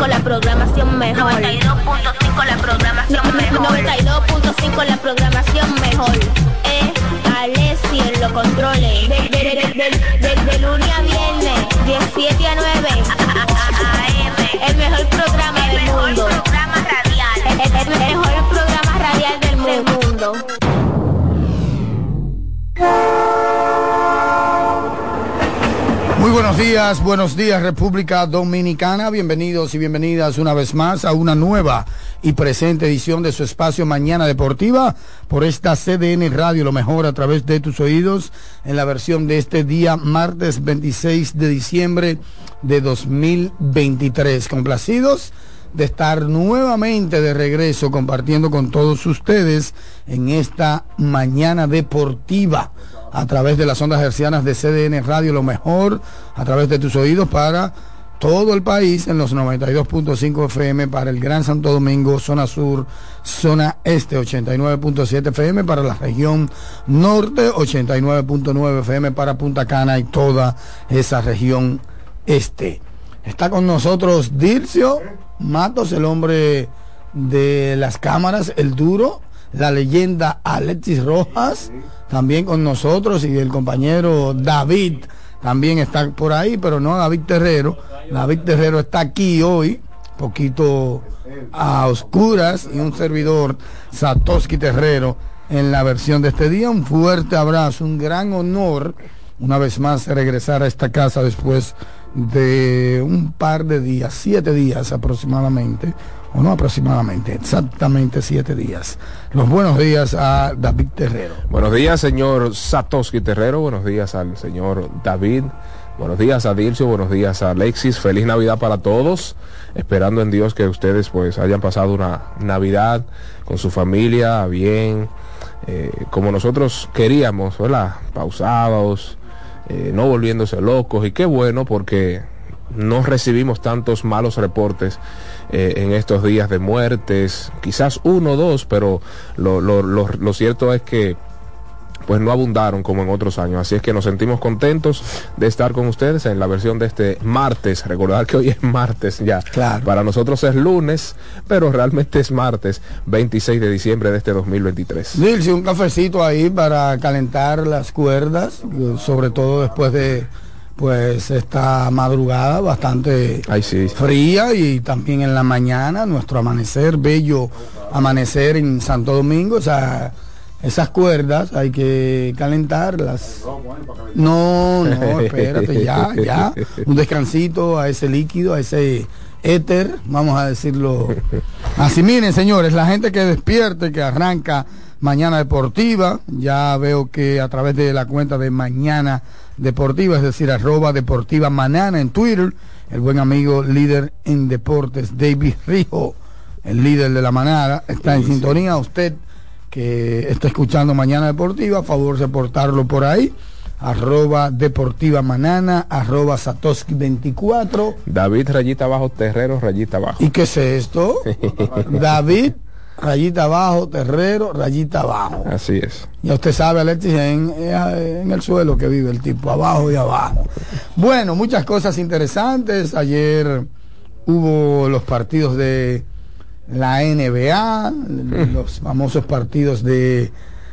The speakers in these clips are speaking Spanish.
92.5 la programación mejor. 92.5 la programación mejor. 92.5 la programación mejor. Eh, Alessi en los controles. De, de, de, de, lunes a viernes, 17 a 9. AM. El mejor programa del mundo. Programa radial. El, el mejor buenos días, buenos días República Dominicana, bienvenidos y bienvenidas una vez más a una nueva y presente edición de su espacio Mañana Deportiva por esta CDN Radio, lo mejor a través de tus oídos en la versión de este día martes 26 de diciembre de 2023. Complacidos de estar nuevamente de regreso compartiendo con todos ustedes en esta Mañana Deportiva a través de las ondas hercianas de CDN Radio, lo mejor a través de tus oídos para todo el país en los 92.5 FM para el Gran Santo Domingo, zona sur, zona este, 89.7 FM para la región norte, 89.9 FM para Punta Cana y toda esa región este. Está con nosotros Dircio Matos, el hombre de las cámaras, el duro, la leyenda Alexis Rojas, también con nosotros, y el compañero David también está por ahí, pero no David Terrero. David Terrero está aquí hoy, poquito a oscuras, y un servidor, Satoshi Terrero, en la versión de este día. Un fuerte abrazo, un gran honor, una vez más, regresar a esta casa después de un par de días, siete días aproximadamente, o no aproximadamente, exactamente siete días. Los buenos días a David Terrero. Buenos días, señor Satoshi Terrero. Buenos días al señor David. Buenos días a Dilcio, buenos días a Alexis. Feliz Navidad para todos. Esperando en Dios que ustedes pues hayan pasado una Navidad con su familia bien, eh, como nosotros queríamos, ¿verdad? Pausados, eh, no volviéndose locos. Y qué bueno porque no recibimos tantos malos reportes eh, en estos días de muertes, quizás uno o dos, pero lo, lo, lo, lo cierto es que pues no abundaron como en otros años. Así es que nos sentimos contentos de estar con ustedes en la versión de este martes. Recordar que hoy es martes ya. Claro. Para nosotros es lunes, pero realmente es martes 26 de diciembre de este 2023. Dilce, un cafecito ahí para calentar las cuerdas, sobre todo después de pues esta madrugada bastante Ay, sí. fría y también en la mañana nuestro amanecer, bello amanecer en Santo Domingo, o sea, esas cuerdas hay que calentarlas. No, no, espérate, ya, ya. Un descansito a ese líquido, a ese éter, vamos a decirlo. Así miren, señores, la gente que despierte, que arranca Mañana Deportiva, ya veo que a través de la cuenta de Mañana Deportiva, es decir, arroba Deportiva Manana en Twitter, el buen amigo líder en deportes, David Rijo, el líder de la manada, está en sintonía. Usted que está escuchando Mañana Deportiva, a favor de portarlo por ahí. Arroba Deportiva Manana, arroba Satoshi 24. David Rayita Abajo, Terrero Rayita Abajo. ¿Y qué es esto? David, rayita abajo, Terrero, rayita abajo. Así es. Ya usted sabe, Alexis, en, en, el suelo que vive el tipo, abajo y abajo. Bueno, muchas cosas interesantes. Ayer hubo los partidos de la NBA, los famosos partidos de,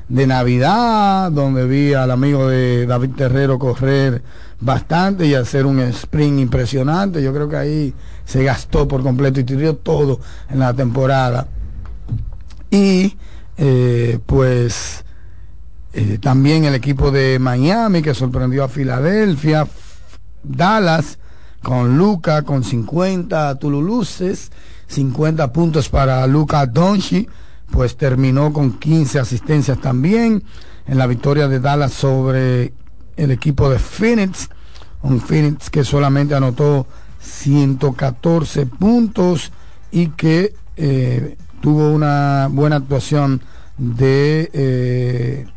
de Navidad, donde vi al amigo de David Terrero correr bastante y hacer un sprint impresionante. Yo creo que ahí se gastó por completo y tiró todo en la temporada. Y eh, pues eh, también el equipo de Miami que sorprendió a Filadelfia, Dallas con Luca con 50 Tululuces, 50 puntos para Luca Donchi, pues terminó con 15 asistencias también en la victoria de Dallas sobre el equipo de Phoenix, un Phoenix que solamente anotó 114 puntos y que eh, tuvo una buena actuación de eh,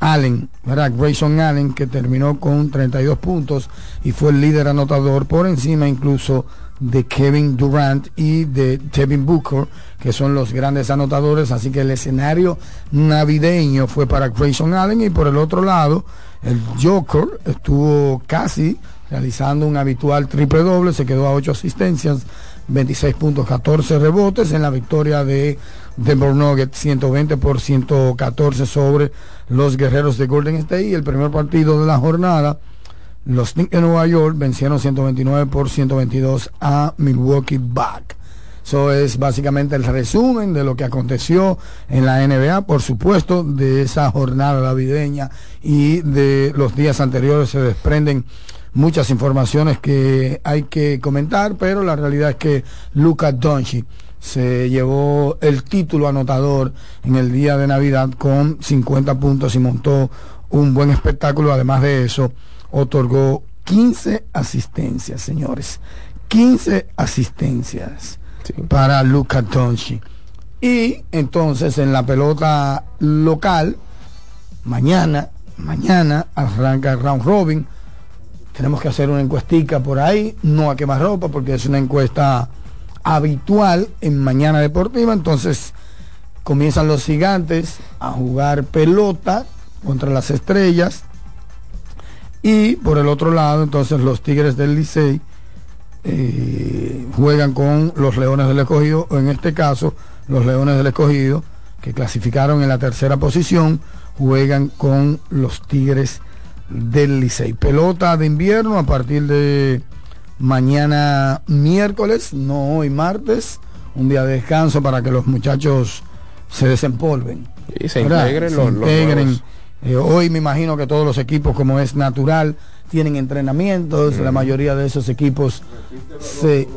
Allen, ¿verdad? Grayson Allen, que terminó con 32 puntos y fue el líder anotador por encima incluso de Kevin Durant y de Devin Booker, que son los grandes anotadores, así que el escenario navideño fue para Grayson Allen y por el otro lado, el Joker estuvo casi realizando un habitual triple doble, se quedó a ocho asistencias 26 puntos, 14 rebotes en la victoria de Denver Nuggets 120 por 114 sobre los guerreros de Golden State y el primer partido de la jornada los Knicks de Nueva York vencieron 129 por 122 a Milwaukee Bucks. Eso es básicamente el resumen de lo que aconteció en la NBA, por supuesto, de esa jornada navideña y de los días anteriores se desprenden muchas informaciones que hay que comentar, pero la realidad es que Luka Doncic se llevó el título anotador en el día de Navidad con 50 puntos y montó un buen espectáculo. Además de eso, otorgó 15 asistencias, señores. 15 asistencias para Luca Doncic. Y entonces en la pelota local, mañana, mañana arranca el round robin. Tenemos que hacer una encuestica por ahí, no a quemar ropa, porque es una encuesta habitual en Mañana Deportiva. Entonces comienzan los gigantes a jugar pelota contra las estrellas. Y por el otro lado, entonces los Tigres del Licey eh, juegan con los Leones del Escogido, o en este caso, los Leones del Escogido, que clasificaron en la tercera posición, juegan con los Tigres del Licey. Pelota de invierno a partir de mañana miércoles, no hoy martes, un día de descanso para que los muchachos se desempolven. Y se integren, los, eh, hoy me imagino que todos los equipos, como es natural, tienen entrenamientos, la mayoría de esos equipos se...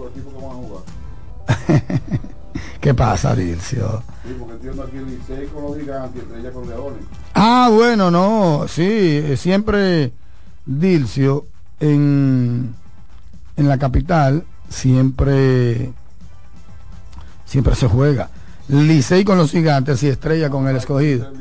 ¿Qué pasa, Dilcio? Ah, bueno, no, sí, eh, siempre Dilcio en en la capital siempre siempre se juega. Licey con los gigantes y Estrella con el escogido.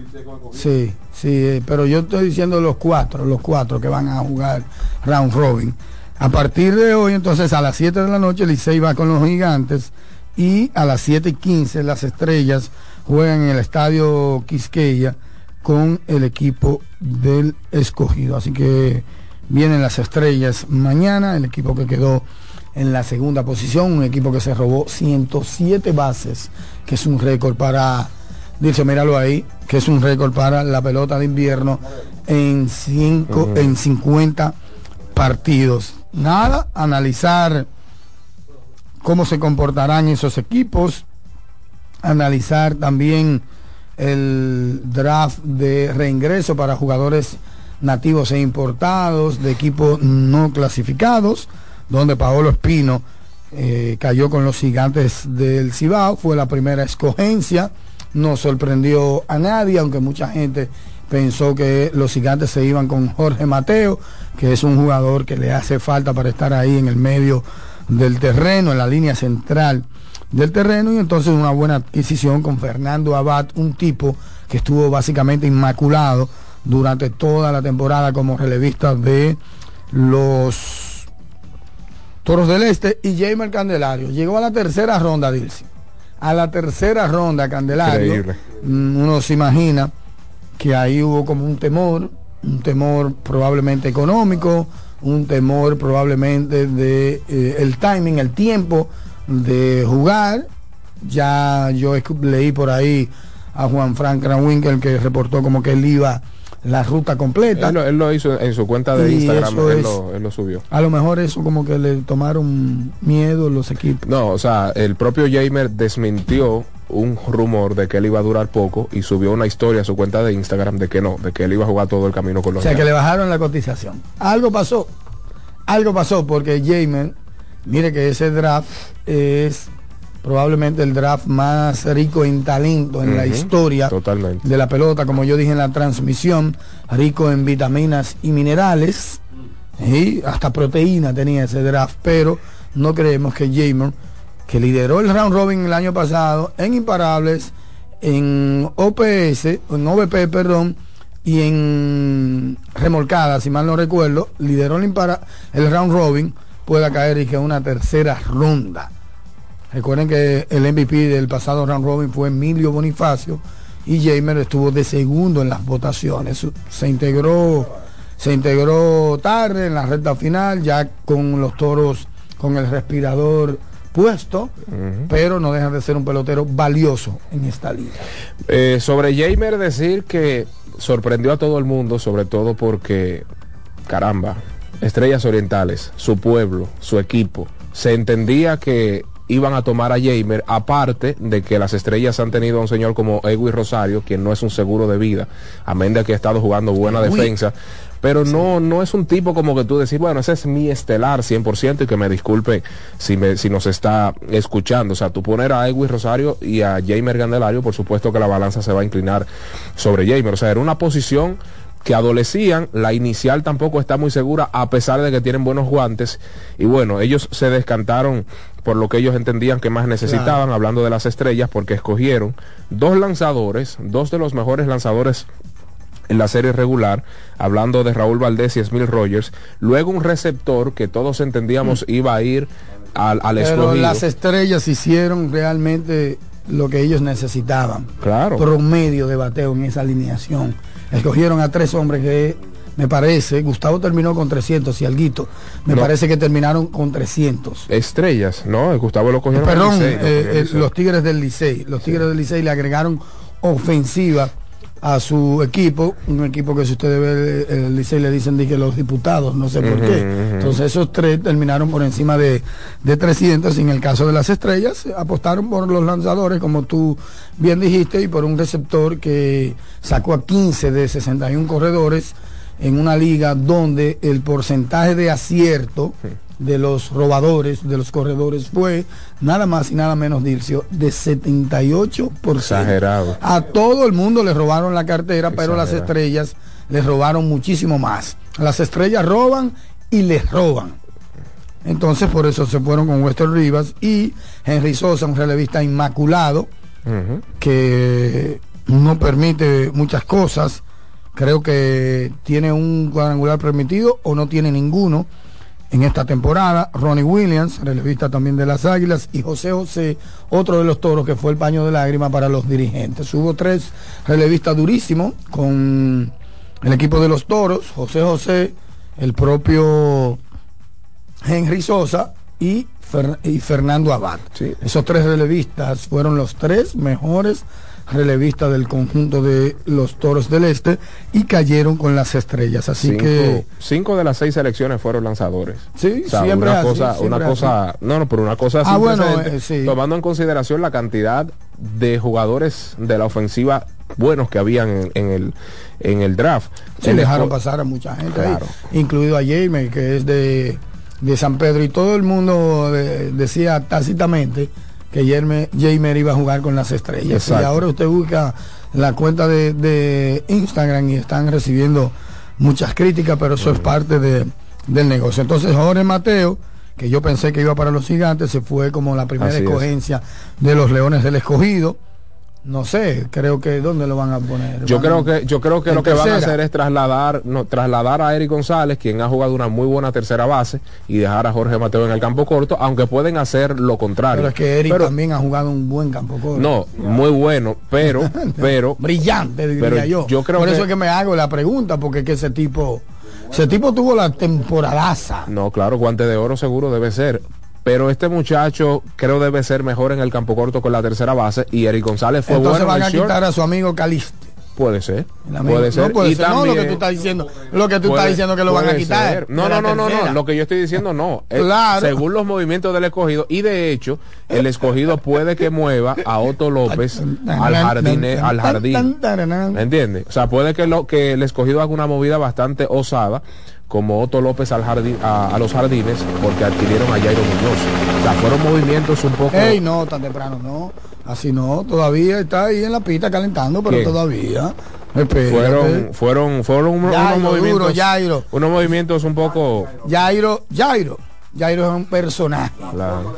Sí, sí, eh, pero yo estoy diciendo los cuatro, los cuatro que van a jugar round robin. A partir de hoy, entonces, a las 7 de la noche, Licey va con los gigantes y a las 7 y 15 las estrellas juegan en el estadio Quisqueya con el equipo del escogido. Así que Vienen las estrellas mañana, el equipo que quedó en la segunda posición, un equipo que se robó 107 bases, que es un récord para, dice, míralo ahí, que es un récord para la pelota de invierno en, cinco, en 50 partidos. Nada, analizar cómo se comportarán esos equipos, analizar también el draft de reingreso para jugadores nativos e importados, de equipos no clasificados, donde Paolo Espino eh, cayó con los gigantes del Cibao, fue la primera escogencia, no sorprendió a nadie, aunque mucha gente pensó que los gigantes se iban con Jorge Mateo, que es un jugador que le hace falta para estar ahí en el medio del terreno, en la línea central del terreno, y entonces una buena adquisición con Fernando Abad, un tipo que estuvo básicamente inmaculado durante toda la temporada como relevista de los Toros del Este y Jamer Candelario. Llegó a la tercera ronda, Dilsi. A la tercera ronda, Candelario. Mm, uno se imagina que ahí hubo como un temor, un temor probablemente económico, un temor probablemente de eh, el timing, el tiempo de jugar. Ya yo leí por ahí a Juan Frank Kranwinkel que reportó como que él iba la ruta completa. Él lo, hizo en su cuenta de Instagram, él, lo, subió. A lo mejor eso como que le tomaron miedo los equipos. No, o sea, el propio Jamer desmintió un rumor de que él iba a durar poco y subió una historia a su cuenta de Instagram de que no, de que él iba a jugar todo el camino con los O sea, que le bajaron la cotización. Algo pasó. Algo pasó porque Jamer, mire que ese draft es probablemente el draft más rico en talento en la historia de la pelota, como yo dije en la transmisión, rico en vitaminas y minerales, y hasta proteína tenía ese draft, pero no creemos que Jamer, que lideró el round robin el año pasado en imparables, en OPS, en OVP, perdón, y en remolcada, si mal no recuerdo, lideró el, el round robin, pueda caer y que una tercera ronda Recuerden que el MVP del pasado round robin fue Emilio Bonifacio y Jamer estuvo de segundo en las votaciones. Se integró, se integró tarde en la recta final, ya con los toros con el respirador puesto, pero no deja de ser un pelotero valioso en esta liga. Eh, sobre Jamer decir que sorprendió a todo el mundo, sobre todo porque, caramba, Estrellas Orientales, su pueblo, su equipo, se entendía que iban a tomar a Jamer, aparte de que las estrellas han tenido a un señor como Egui Rosario, quien no es un seguro de vida, amén de que ha estado jugando buena defensa, pero no, no es un tipo como que tú decís, bueno, ese es mi estelar 100% y que me disculpe si, me, si nos está escuchando. O sea, tú poner a Egui Rosario y a Jamer Gandelario, por supuesto que la balanza se va a inclinar sobre Jamer. O sea, era una posición que adolecían, la inicial tampoco está muy segura a pesar de que tienen buenos guantes y bueno, ellos se descantaron por lo que ellos entendían que más necesitaban, hablando de las estrellas, porque escogieron dos lanzadores, dos de los mejores lanzadores en la serie regular, hablando de Raúl Valdés y Smil Rogers, luego un receptor que todos entendíamos mm. iba a ir al, al Pero las estrellas hicieron realmente lo que ellos necesitaban. Claro. Promedio de bateo en esa alineación. Escogieron a tres hombres que me parece, Gustavo terminó con 300 y Alguito, me parece que terminaron con 300. Estrellas, ¿no? Gustavo lo cogieron. Perdón, eh, eh, los Tigres del Licey. Los Tigres del Licey le agregaron ofensiva a su equipo, un equipo que si ustedes ven el Licey le dicen que los diputados, no sé por qué. Entonces esos tres terminaron por encima de, de 300 y en el caso de las estrellas apostaron por los lanzadores, como tú bien dijiste, y por un receptor que sacó a 15 de 61 corredores en una liga donde el porcentaje de acierto de los robadores, de los corredores, fue nada más y nada menos, Dilcio, de 78%. Exagerado. A todo el mundo le robaron la cartera, pero las estrellas les robaron muchísimo más. Las estrellas roban y les roban. Entonces por eso se fueron con Wester Rivas y Henry Sosa, un relevista inmaculado, que no permite muchas cosas Creo que tiene un cuadrangular permitido o no tiene ninguno en esta temporada. Ronnie Williams, relevista también de las Águilas, y José José, otro de los toros que fue el paño de lágrima para los dirigentes. Hubo tres relevistas durísimos con el equipo de los toros, José José, el propio Henry Sosa y, Fernando Abad. Esos tres relevistas fueron los tres mejores relevista del conjunto de los Toros del Este y cayeron con las estrellas. Así que cinco de las seis selecciones fueron lanzadores. Sí, siempre una cosa, una cosa, no, no, pero una cosa ah, bueno, eh, tomando en consideración la cantidad de jugadores de la ofensiva buenos que habían en, el en el draft. Se dejaron pasar a mucha gente, incluido a Jaime, que es de, de San Pedro, y todo el mundo eh, decía tácitamente que Jamer iba a jugar con las estrellas. Y ahora usted busca la cuenta de, Instagram y están recibiendo muchas críticas, pero eso es parte de, del negocio. Entonces Jorge Mateo, que yo pensé que iba para los gigantes, se fue como la primera escogencia de los Leones del Escogido no sé, creo que dónde lo van a poner. Yo creo que yo creo que lo que van a hacer es trasladar no, trasladar a Eric González, quien ha jugado una muy buena tercera base y dejar a Jorge Mateo en el campo corto, aunque pueden hacer lo contrario. Pero es que Eric también ha jugado un buen campo corto. No, muy bueno, pero pero brillante diría yo. yo creo Por eso es que me hago la pregunta porque que ese tipo ese tipo tuvo la temporadaza. No, claro, guante de oro seguro debe ser pero este muchacho creo debe ser mejor en el campo corto con la tercera base y Eric González fue Entonces van a quitar a su amigo Caliste. Puede ser. Puede ser. No, y También, no, lo que tú estás diciendo, lo que tú estás diciendo que lo van a quitar. No, no, no, no, no, lo que yo estoy diciendo no. claro. Según los movimientos del escogido y de hecho, el escogido puede que mueva a Otto López al jardín, al jardín. ¿Me entiendes? O sea, puede que lo que el escogido haga una movida bastante osada como Otto López al jardín, a, los jardines porque adquirieron a Jairo Muñoz. O sea, fueron movimientos un poco... Ey, no, tan temprano, no. Así no, todavía está ahí en la pista calentando, pero todavía... Fueron, fueron, fueron unos, movimientos... Jairo. Unos movimientos un poco... Jairo, Jairo. Jairo es un personaje.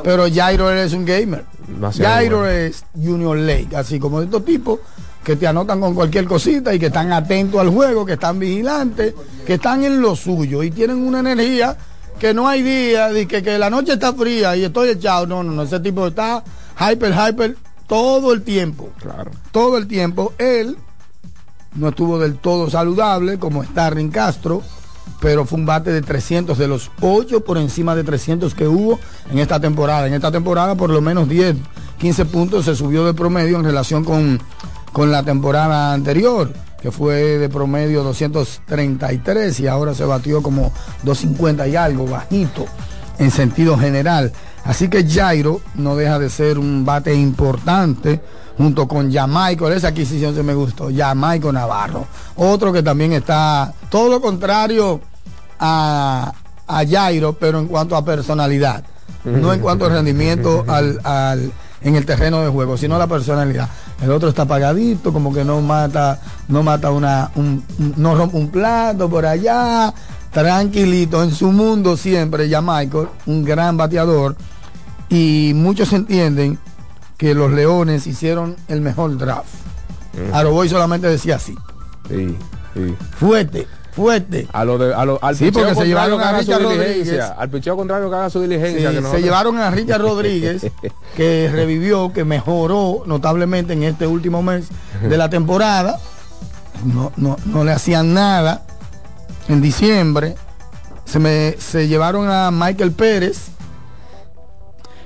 Pero Jairo es un gamer. Jairo es Junior Lake, así como estos tipos que te anotan con cualquier cosita y que están atentos al juego, que están vigilantes, que están en lo suyo y tienen una energía que no hay día de que, que la noche está fría y estoy echado. No, no, no, ese tipo está hyper, hyper todo el tiempo. Claro. Todo el tiempo. Él no estuvo del todo saludable, como está Rin Castro, pero fue un bate de 300, de los 8 por encima de 300 que hubo en esta temporada. En esta temporada por lo menos 10, 15 puntos se subió de promedio en relación con, con la temporada anterior, que fue de promedio 233 y ahora se batió como 250 y algo, bajito en sentido general. Así que Jairo no deja de ser un bate importante junto con Jamaico. Esa adquisición se me gustó. Jamaico Navarro. Otro que también está todo lo contrario a, a Jairo, pero en cuanto a personalidad. No en cuanto a rendimiento al, al, en el terreno de juego, sino la personalidad. El otro está apagadito, como que no mata, no mata una, un, no rompe un plato por allá, tranquilito en su mundo siempre, ya Michael, un gran bateador. Y muchos entienden que los Leones hicieron el mejor draft. Aroboy solamente decía así. Sí, sí. Fuerte fuerte. A lo de, a lo, al sí, porque se llevaron a Richard Rodríguez. Al picheo contrario que haga su diligencia. Sí, Se llevaron a Richard Rodríguez, que revivió, que mejoró notablemente en este último mes de la temporada. No, no, no le hacían nada. En diciembre se, me, se llevaron a Michael Pérez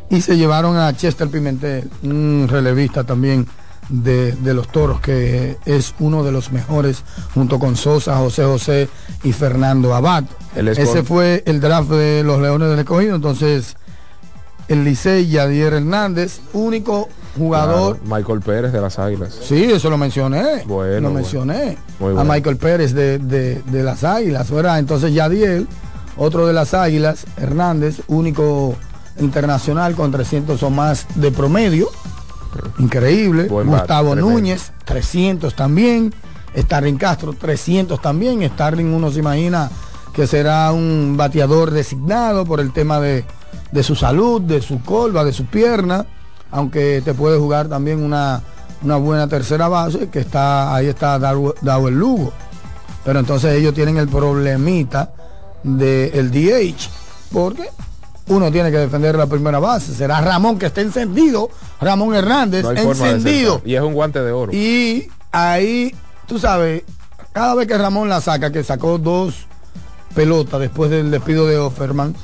y se llevaron a Chester Pimentel, un relevista también de, los toros, que es uno de los mejores, junto con Sosa, José José y Fernando Abad. Ese fue el draft de los Leones del Escogido. Entonces, el Licey Yadier Hernández, único jugador. Michael Pérez de las Águilas. Sí, eso lo mencioné. Bueno. Lo mencioné. A Michael Pérez de, de, las Águilas. ¿verdad? Entonces, Yadier, otro de las Águilas, Hernández, único internacional con 300 o más de promedio. Increíble. Gustavo Núñez, 300 también. Starling Castro, 300 también. Starling uno se imagina que será un bateador designado por el tema de, su salud, de su colva, de su pierna. Aunque te puede jugar también una, una buena tercera base, que está ahí está dado el Lugo. Pero entonces ellos tienen el problemita del DH. Porque uno tiene que defender la primera base. Será Ramón que esté encendido, Ramón Hernández encendido. y es un guante de oro. Y ahí, tú sabes, cada vez que Ramón la saca, que sacó dos pelotas después del despido de Offerman,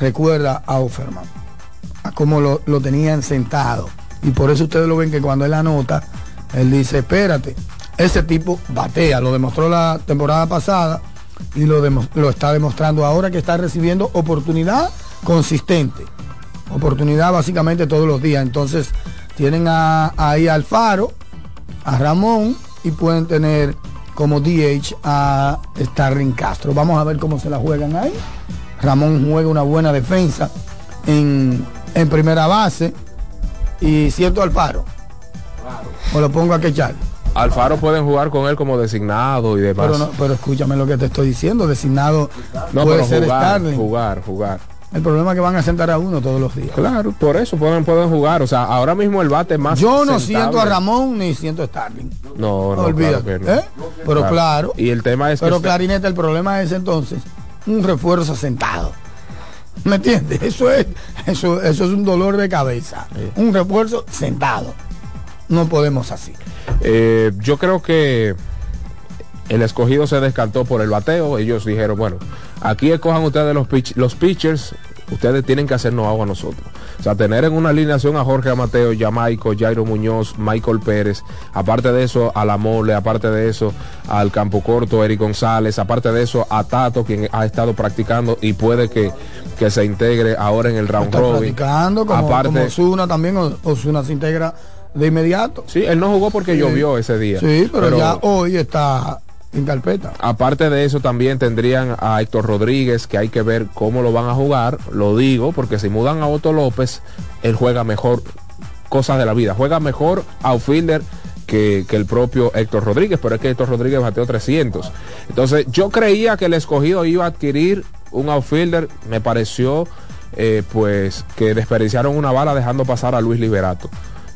recuerda a Offerman, a cómo lo, lo tenían sentado. Y por eso ustedes lo ven que cuando él anota, él dice, espérate, ese tipo batea, lo demostró la temporada pasada y lo, lo está demostrando ahora que está recibiendo oportunidad consistente. Oportunidad básicamente todos los días. Entonces tienen a, ahí a Alfaro, a Ramón y pueden tener como DH a Starling Castro. Vamos a ver cómo se la juegan ahí. Ramón juega una buena defensa en, en primera base. Y cierto Alfaro. O lo pongo a quechar. Alfaro pueden jugar con él como designado y demás. Pero, pero escúchame lo que te estoy diciendo. Designado no, puede ser jugar, Jugar, jugar. El problema es que van a sentar a uno todos los días. Claro, por eso pueden, pueden jugar. O sea, ahora mismo el bate más. Yo no siento a Ramón ni siento a Starling. No, no, olvídate. ¿Eh? Pero claro. Y el tema es Pero Clarineta, el problema es entonces un refuerzo sentado. ¿Me entiendes? Eso es, eso, eso es un dolor de cabeza. Un refuerzo sentado. No podemos así. Eh, yo creo que el escogido se descartó por el bateo. Ellos dijeron, bueno, aquí escojan ustedes los, los pitchers, ustedes tienen que hacernos agua a nosotros. O sea, tener en una alineación a Jorge Amateo, Jamaico, Jairo Muñoz, Michael Pérez, aparte de eso a La Mole, aparte de eso al Campo Corto, Eric González, aparte de eso a Tato, quien ha estado practicando y puede que, que se integre ahora en el round robin. Practicando como, aparte, Osuna también, Osuna se integra de inmediato. Sí, él no jugó porque llovió ese día. Sí, pero ya hoy está Aparte de eso, también tendrían a Héctor Rodríguez, que hay que ver cómo lo van a jugar. Lo digo porque si mudan a Otto López, él juega mejor cosas de la vida. Juega mejor outfielder que, que, el propio Héctor Rodríguez, pero es que Héctor Rodríguez bateó 300. Entonces, yo creía que el escogido iba a adquirir un outfielder. Me pareció, eh, pues, que desperdiciaron una bala dejando pasar a Luis Liberato.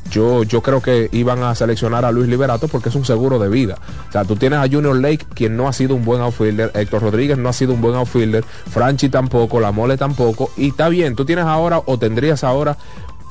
Yo, yo creo que iban a seleccionar a Luis Liberato porque es un seguro de vida. O sea, tú tienes a Junior Lake, quien no ha sido un buen outfielder, Héctor Rodríguez no ha sido un buen outfielder, Franchi tampoco, La Mole tampoco, y está bien, tú tienes ahora o tendrías ahora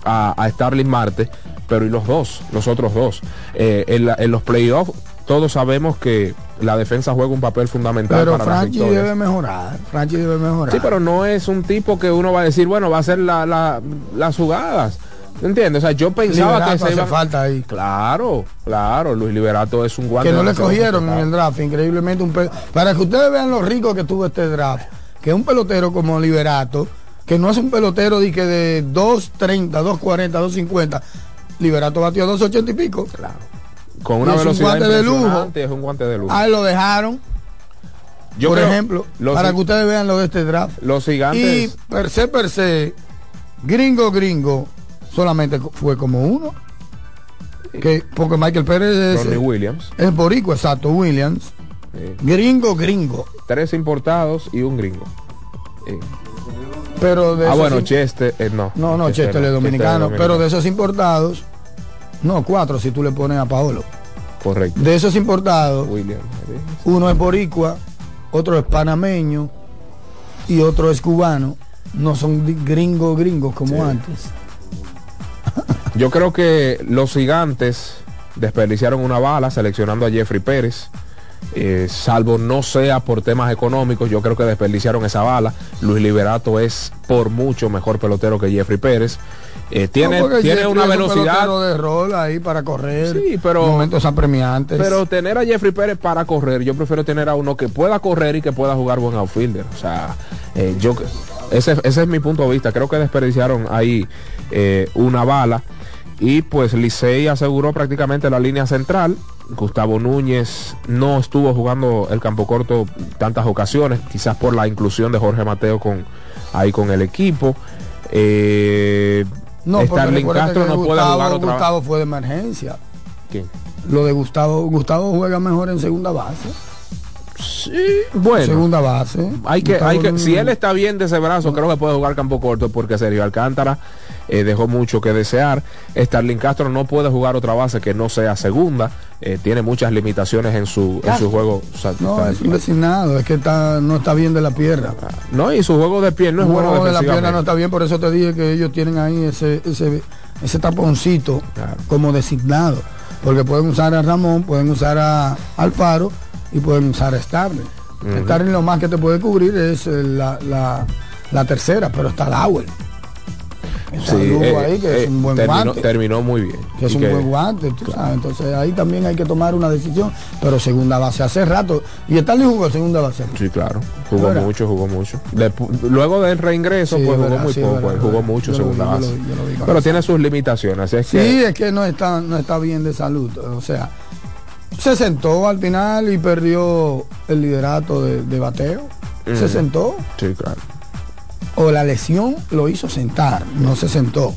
a, a Starling Marte, pero ¿y los dos? Los otros dos. Eh, en, en los playoffs todos sabemos que la defensa juega un papel fundamental Pero para las Franchi victorias. debe mejorar. Franchi debe mejorar. Sí, pero no es un tipo que uno va a decir, bueno, va a hacer la- la- las jugadas. ¿Entiendes? O sea, yo pensaba Liberato que se hace iban... falta ahí. Claro, claro, Luis Liberato es un guante. que no le cogieron en el draft, increíblemente un pe- para que ustedes vean lo rico que tuvo este draft, que un pelotero como Liberato, que no es un pelotero de que de 2.30, 2.40, 2.50, Liberato batió 2.80 y pico. Claro. Con una Y es un velocidad guante de lujo. es un guante de lujo. A él lo dejaron, Yo por creo- ejemplo, para que ustedes vean lo de este draft. los Y gigantes per se, per se, gringo, gringo, solamente fue como uno. Que, porque Michael Pérez es, Ronnie Williams, es boricua, exacto, Williams. Gringo, gringo. tres importados y un gringo. Pero de ah, bueno, Chester, eh, no. No, no, Chester no, dominicano, Chester es pero de esos importados, no, cuatro si tú le pones a Paolo. Correcto. De esos importados, uno es boricua, otro es panameño y otro es cubano. No son gringos gringos como Sí. antes. Yo creo que los gigantes desperdiciaron una bala seleccionando a Jeffrey Pérez. Eh, salvo no sea por temas económicos, yo creo que desperdiciaron esa bala. Luis Liberato es por mucho mejor pelotero que Jeffrey Pérez. Eh, tiene No, tiene una un velocidad, de rol ahí para correr. Sí, pero- momentos apremiantes. pero tener a Jeffrey Pérez para correr, yo prefiero tener a uno que pueda correr y que pueda jugar buen outfielder. O sea, eh, yo ese, ese es mi punto de vista. Creo que desperdiciaron ahí eh, una bala. Y pues Licey aseguró prácticamente la línea central. Gustavo Núñez no estuvo jugando el campo corto tantas ocasiones, quizás por la inclusión de Jorge Mateo con ahí con el equipo. Eh, no, Starling Castro no puede Gustavo, jugar otra Gustavo fue de emergencia. ¿Quién? Lo de Gustavo, Gustavo juega mejor en segunda base. Sí, bueno. Segunda base. Hay que, hay que, si él está bien de ese brazo, creo que puede jugar campo corto porque Sergio Alcántara eh, dejó mucho que desear. Starling Castro no puede jugar otra base que no sea segunda. eh, tiene muchas limitaciones en su, en su juego. sa- No, es un designado, es que está, no está bien de la pierna. no, y su juego de pie no es No, bueno de la pierna no está bien, por eso te dije que ellos tienen ahí ese, ese, ese taponcito Claro. como designado. Porque pueden usar a Ramón, pueden usar a Alfaro y pueden usar a Starling. Starling lo más que te puede cubrir es eh, la, la, la tercera, pero está Dowell. Sí, eh, ahí, que eh, es un buen terminó, guante. terminó muy bien. que es Y un que- buen guante, tú sabes. Entonces ahí también hay que tomar una decisión, pero segunda base hace rato. Y Starling jugó segunda base. Sí, claro. Jugó ¿Verdad? mucho, jugó mucho. Depu- luego del reingreso, Sí, pues es jugó verdad, muy sí, poco. verdad, él jugó mucho Yo lo vi, segunda yo lo base. yo lo Pero tiene sus limitaciones. Es Sí, que es que no está, no está bien de salud. O sea, se sentó al final y perdió el liderato de, de bateo. Se Ujú. sentó. Sí, claro. O la lesión lo hizo sentar, no se sentó.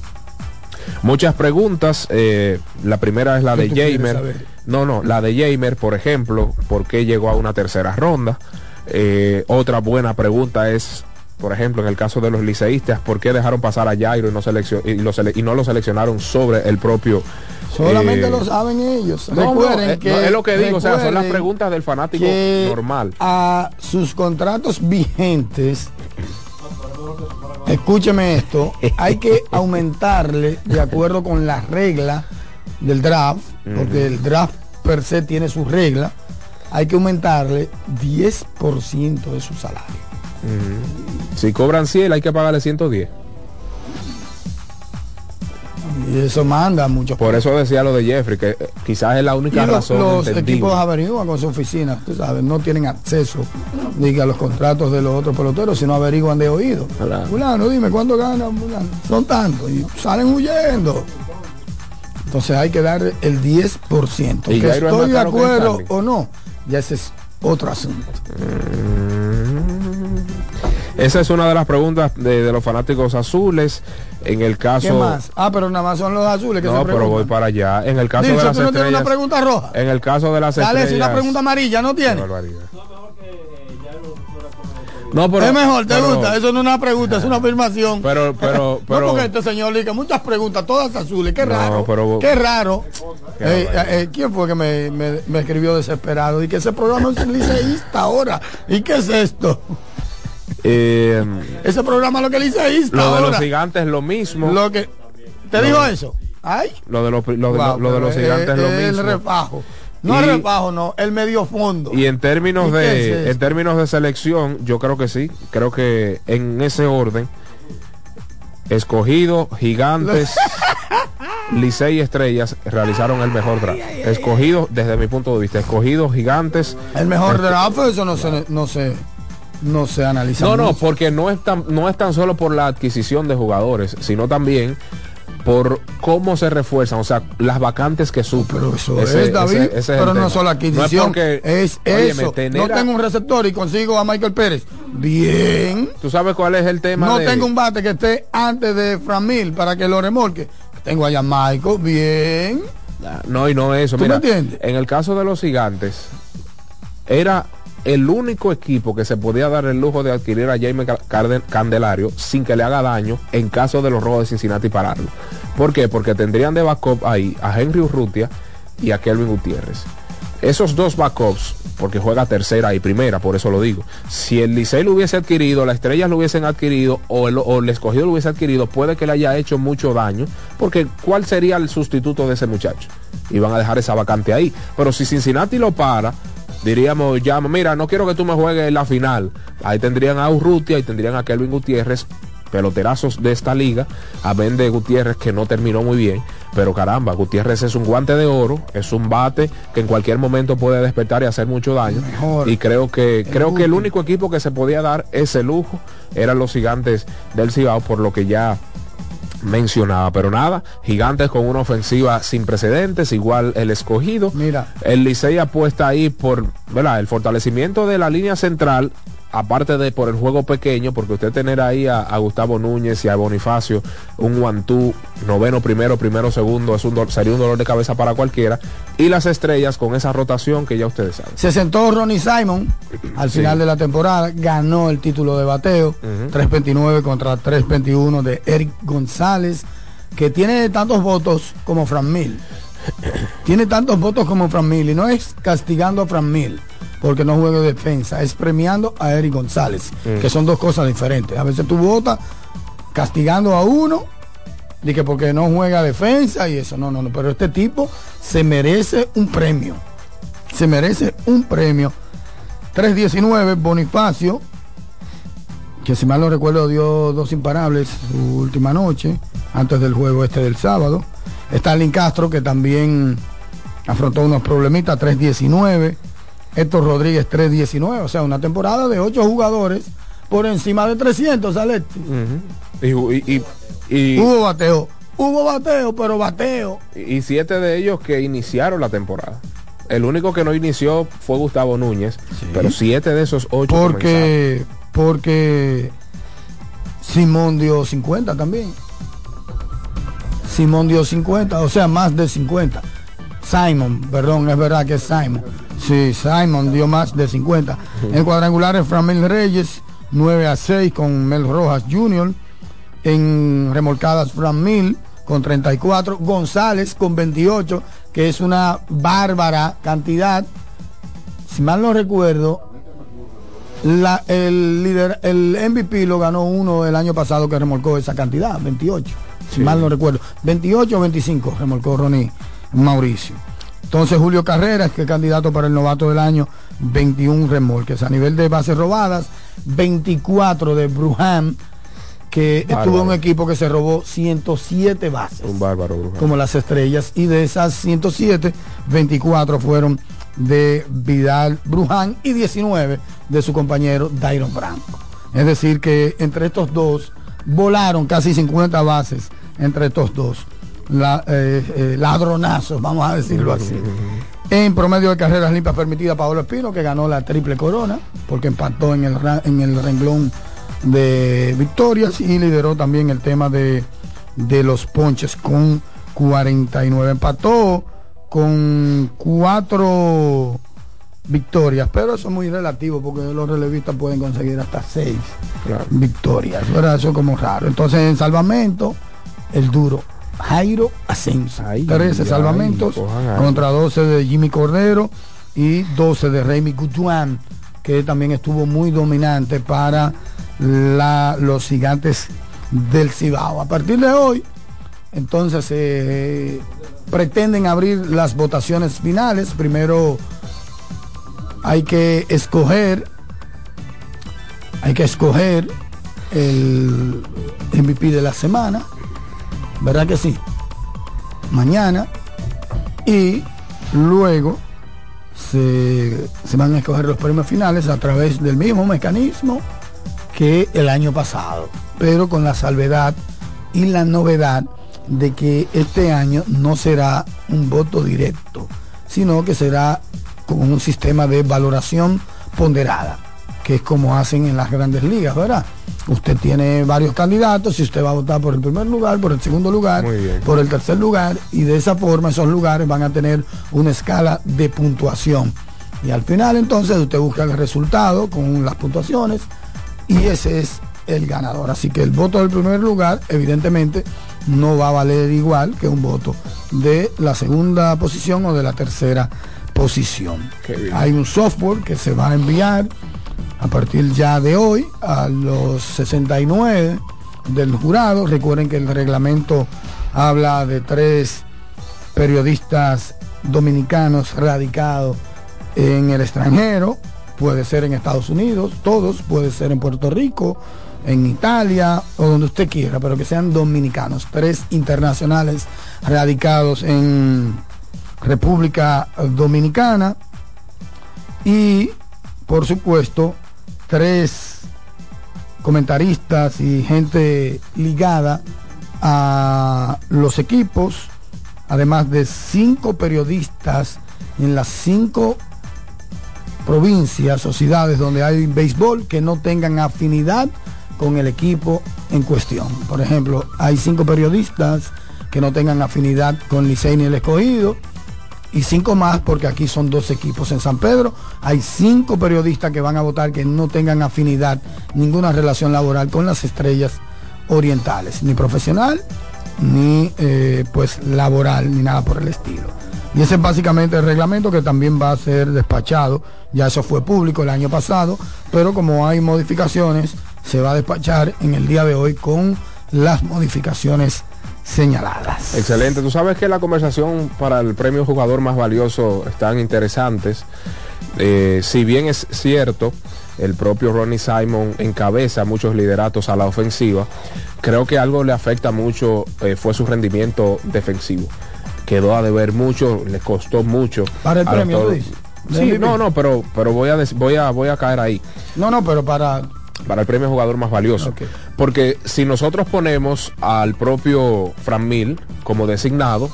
Muchas preguntas. eh, la primera es la ¿Qué de Jamer. No, no, la de Jamer, por ejemplo, ¿por qué llegó a una tercera ronda? Eh, otra buena pregunta es, por ejemplo, en el caso de los liceístas, ¿por qué dejaron pasar a Jairo y no, y lo sele- y no lo seleccionaron sobre el propio... Solamente eh, lo saben ellos. no, recuerden eh, que no, es lo que digo, o sea, son las preguntas del fanático normal. A sus contratos vigentes, escúcheme esto, hay que aumentarle de acuerdo con las reglas del draft, porque el draft per se tiene sus reglas, hay que aumentarle 10% de su salario. Si cobran 100, hay que pagarle 110. Y eso manda mucho. Por eso decía lo de Jeffrey, que eh, quizás es la Y única los, razón los entendible. equipos averiguan con su oficina, tú sabes, no tienen acceso diga, a los contratos de los otros peloteros, sino averiguan de oído. Claro. Fulano, dime cuánto gana, fulano? Son tantos, y salen huyendo. Entonces hay que dar el 10%. Y Que estoy de acuerdo o no, ya ese es otro asunto. Esa es una de las preguntas de, de los fanáticos azules. En el caso. ¿Qué más? Ah, pero nada más son los azules que No, se pero voy para allá. En el caso Dilson, de las tú no tienes estrellas. una pregunta roja. En el caso de las Dale, estrellas. si una pregunta amarilla, ¿no Qué tiene? barbaridad. No, pero, es mejor, te pero- gusta. Eso no es una pregunta, es una afirmación. Pero, pero, pero. no porque este señor dice muchas preguntas, todas azules, qué No, raro. pero- qué raro. Qué Eh, barbaridad. eh, ¿Quién fue que me, me- me escribió desesperado? Y que ese programa es liceísta ahora. ¿Y qué es esto? Eh, Ese programa lo que es liceísta lo de los gigantes lo mismo. Lo que, ¿Te Lo dijo eso? Ay. Lo de los, lo de, Wow, lo de los pero gigantes es- lo es mismo. El refajo. No el rebajo, no, el medio fondo. Y en términos de en términos de selección, yo creo que sí, creo que en ese orden escogido, gigantes, Licey y Estrellas realizaron el mejor draft. Escogido, desde mi punto de vista, escogido, gigantes. El mejor este, draft, eso no se, no se, no se analiza. No, no, porque no es tan, no es tan solo por la adquisición de jugadores, sino también por cómo se refuerzan, o sea, las vacantes que suplen. Pero eso es, David, pero no solo adquisición, no es, eso. no tengo un receptor y consigo a Michael Pérez. Bien. ¿Tú sabes cuál es el tema? No tengo un bate que esté antes de Framil para que lo remolque. Tengo allá a Michael. Bien. No, y no eso. Mira, en el caso de los gigantes, era el único equipo que se podía dar el lujo de adquirir a Jaime Candelario sin que le haga daño en caso de los robos de Cincinnati pararlo. ¿Por qué? Porque tendrían de backup ahí a Henry Urrutia y a Kelvin Gutiérrez. Esos dos backups, porque juega tercera y primera, por eso lo digo. Si el Licey lo hubiese adquirido, las estrellas lo hubiesen adquirido o el, o el escogido lo hubiese adquirido, puede que le haya hecho mucho daño, porque ¿cuál sería el sustituto de ese muchacho? Y van a dejar esa vacante ahí. Pero si Cincinnati lo para, diríamos, ya, mira, no quiero que tú me juegues en la final. Ahí tendrían a Urrutia y tendrían a Kelvin Gutiérrez, peloterazos de esta liga, a de Gutiérrez que no terminó muy bien, pero caramba, Gutiérrez es un guante de oro, es un bate que en cualquier momento puede despertar y hacer mucho daño. y creo que creo que el único equipo que se podía dar ese lujo eran los gigantes del Cibao, por lo que ya mencionaba. Pero nada, gigantes con una ofensiva sin precedentes, igual el escogido. Mira. El Licey apuesta ahí por ¿verdad? el fortalecimiento de la línea central aparte de por el juego pequeño, porque usted tener ahí a, Gustavo Núñez y a Bonifacio, un guantú, noveno primero, primero segundo, es un sería un dolor de cabeza para cualquiera. Y las estrellas con esa rotación que ya ustedes saben. Se sentó Ronnie Simon al final de la temporada, ganó el título de bateo, 3.29 contra 3.21 de Eric González, que tiene tantos votos como Fran Mil. Tiene tantos votos como Fran Mil y no es castigando a Fran Mil porque no juega defensa, es premiando a Eric González, mm. que son dos cosas diferentes. A veces tú votas castigando a uno, de que porque no juega defensa y eso, no, no, no, pero este tipo se merece un premio, se merece un premio. 319, Bonifacio, que si mal no recuerdo dio dos imparables su última noche, antes del juego este del sábado. Stalin Castro, que también afrontó unos problemitas, 319. Héctor Rodríguez 319, o sea, una temporada de 8 jugadores por encima de 300, ¿sale? y, hubo bateo, hubo bateo, pero bateo. Y siete de ellos que iniciaron la temporada. El único que no inició fue Gustavo Núñez, pero siete de esos ocho. Porque, porque Simón dio 50 también. Simón dio 50, o sea, más de 50. Simon, perdón, es verdad que es Simon. Sí, Simon dio más de 50. En cuadrangulares, Framil Reyes, 9 a 6 con Mel Rojas Jr. En remolcadas, Framil con 34. González con 28, que es una bárbara cantidad. Si mal no recuerdo, la, el, líder, el MVP lo ganó uno el año pasado que remolcó esa cantidad, 28. Si mal no recuerdo. 28 o 25 remolcó Ronnie Mauricio. Entonces Julio Carreras, que es candidato para el novato del año, 21 remolques. A nivel de bases robadas, 24 de Bruham, que estuvo en un equipo que se robó 107 bases. Un bárbaro, Bruham. Como las estrellas. Y de esas 107, 24 fueron de Vidal Brujan y 19 de su compañero Dairon Branco. Es decir, que entre estos dos volaron casi 50 bases entre estos dos la, eh, eh, ladronazos, vamos a decirlo así. En promedio de carreras limpias permitidas, Pablo Espino, que ganó la triple corona, porque empató en el, en el renglón de victorias y lideró también el tema de, de los ponches con 49. Empató con cuatro victorias, pero eso es muy relativo porque los relevistas pueden conseguir hasta seis victorias, eso es como raro. Entonces en salvamento, el duro Jairo Ascenso. 13 salvamentos contra 12 de Jimmy Cordero y 12 de Remy Gutuan, que también estuvo muy dominante para los gigantes del Cibao. A partir de hoy, entonces pretenden abrir las votaciones finales. Primero hay que escoger, hay que escoger el MVP de la semana, ¿verdad que sí? Mañana y luego se, se, van a escoger los premios finales a través del mismo mecanismo que el año pasado, pero con la salvedad y la novedad de que este año no será un voto directo, sino que será con un sistema de valoración ponderada, que es como hacen en las grandes ligas, ¿verdad? Usted tiene varios candidatos y usted va a votar por el primer lugar, por el segundo lugar, por el tercer lugar, y de esa forma esos lugares van a tener una escala de puntuación. Y al final entonces usted busca el resultado con las puntuaciones y ese es el ganador. Así que el voto del primer lugar, evidentemente, no va a valer igual que un voto de la segunda posición o de la tercera posición. Hay un software que se va a enviar a partir ya de hoy a los 69 del jurado. Recuerden que el reglamento habla de tres periodistas dominicanos radicados en el extranjero, puede ser en Estados Unidos, todos, puede ser en Puerto Rico, en Italia o donde usted quiera, pero que sean dominicanos, tres internacionales radicados en República Dominicana. Y por supuesto tres comentaristas y gente ligada a los equipos, además de cinco periodistas en las cinco provincias o ciudades donde hay béisbol que no tengan afinidad con el equipo en cuestión. Por ejemplo, hay cinco periodistas que no tengan afinidad con Licey ni el escogido y cinco más porque aquí son dos equipos en San Pedro. Hay cinco periodistas que van a votar que no tengan afinidad, ninguna relación laboral con las estrellas orientales, ni profesional, ni eh, pues laboral, ni nada por el estilo. Y ese es básicamente el reglamento que también va a ser despachado. Ya eso fue público el año pasado, pero como hay modificaciones, se va a despachar en el día de hoy con las modificaciones señaladas. Excelente. Tú sabes que la conversación para el premio jugador más valioso están interesantes. Eh, si bien es cierto, el propio Ronnie Simon encabeza muchos lideratos a la ofensiva, creo que algo le afecta mucho eh, fue su rendimiento defensivo. Quedó a deber mucho, le costó mucho. Para el premio, Sí, no, no, pero, pero voy, a voy, a, voy a caer ahí. No, no, pero para para el premio jugador más valioso. Porque si nosotros ponemos al propio Fran Mil como designado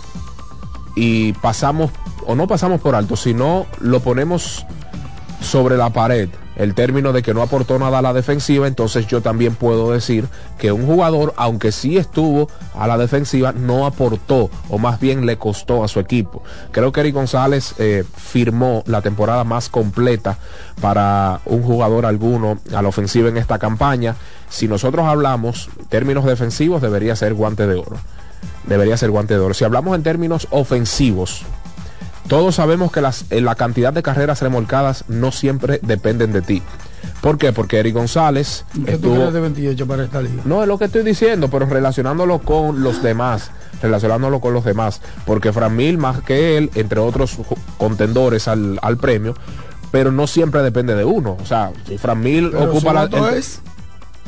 y pasamos, o no pasamos por alto, sino lo ponemos sobre la pared el término de que no aportó nada a la defensiva, entonces yo también puedo decir que un jugador, aunque sí estuvo a la defensiva, no aportó o más bien le costó a su equipo. Creo que Eric González eh, firmó la temporada más completa para un jugador alguno a la ofensiva en esta campaña. Si nosotros hablamos términos defensivos, debería ser guante de oro. Debería ser guante de oro. Si hablamos en términos ofensivos, todos sabemos que las, eh, la cantidad de carreras remolcadas no siempre dependen de ti. ¿Por qué? Porque Eric González ¿Qué estuvo... de 28 para esta liga? No, es lo que estoy diciendo, pero relacionándolo con los demás, relacionándolo con los demás, porque Fran Mil más que él, entre otros contendores al, al premio, pero no siempre depende de uno. O sea, si Fran Mil ocupa la...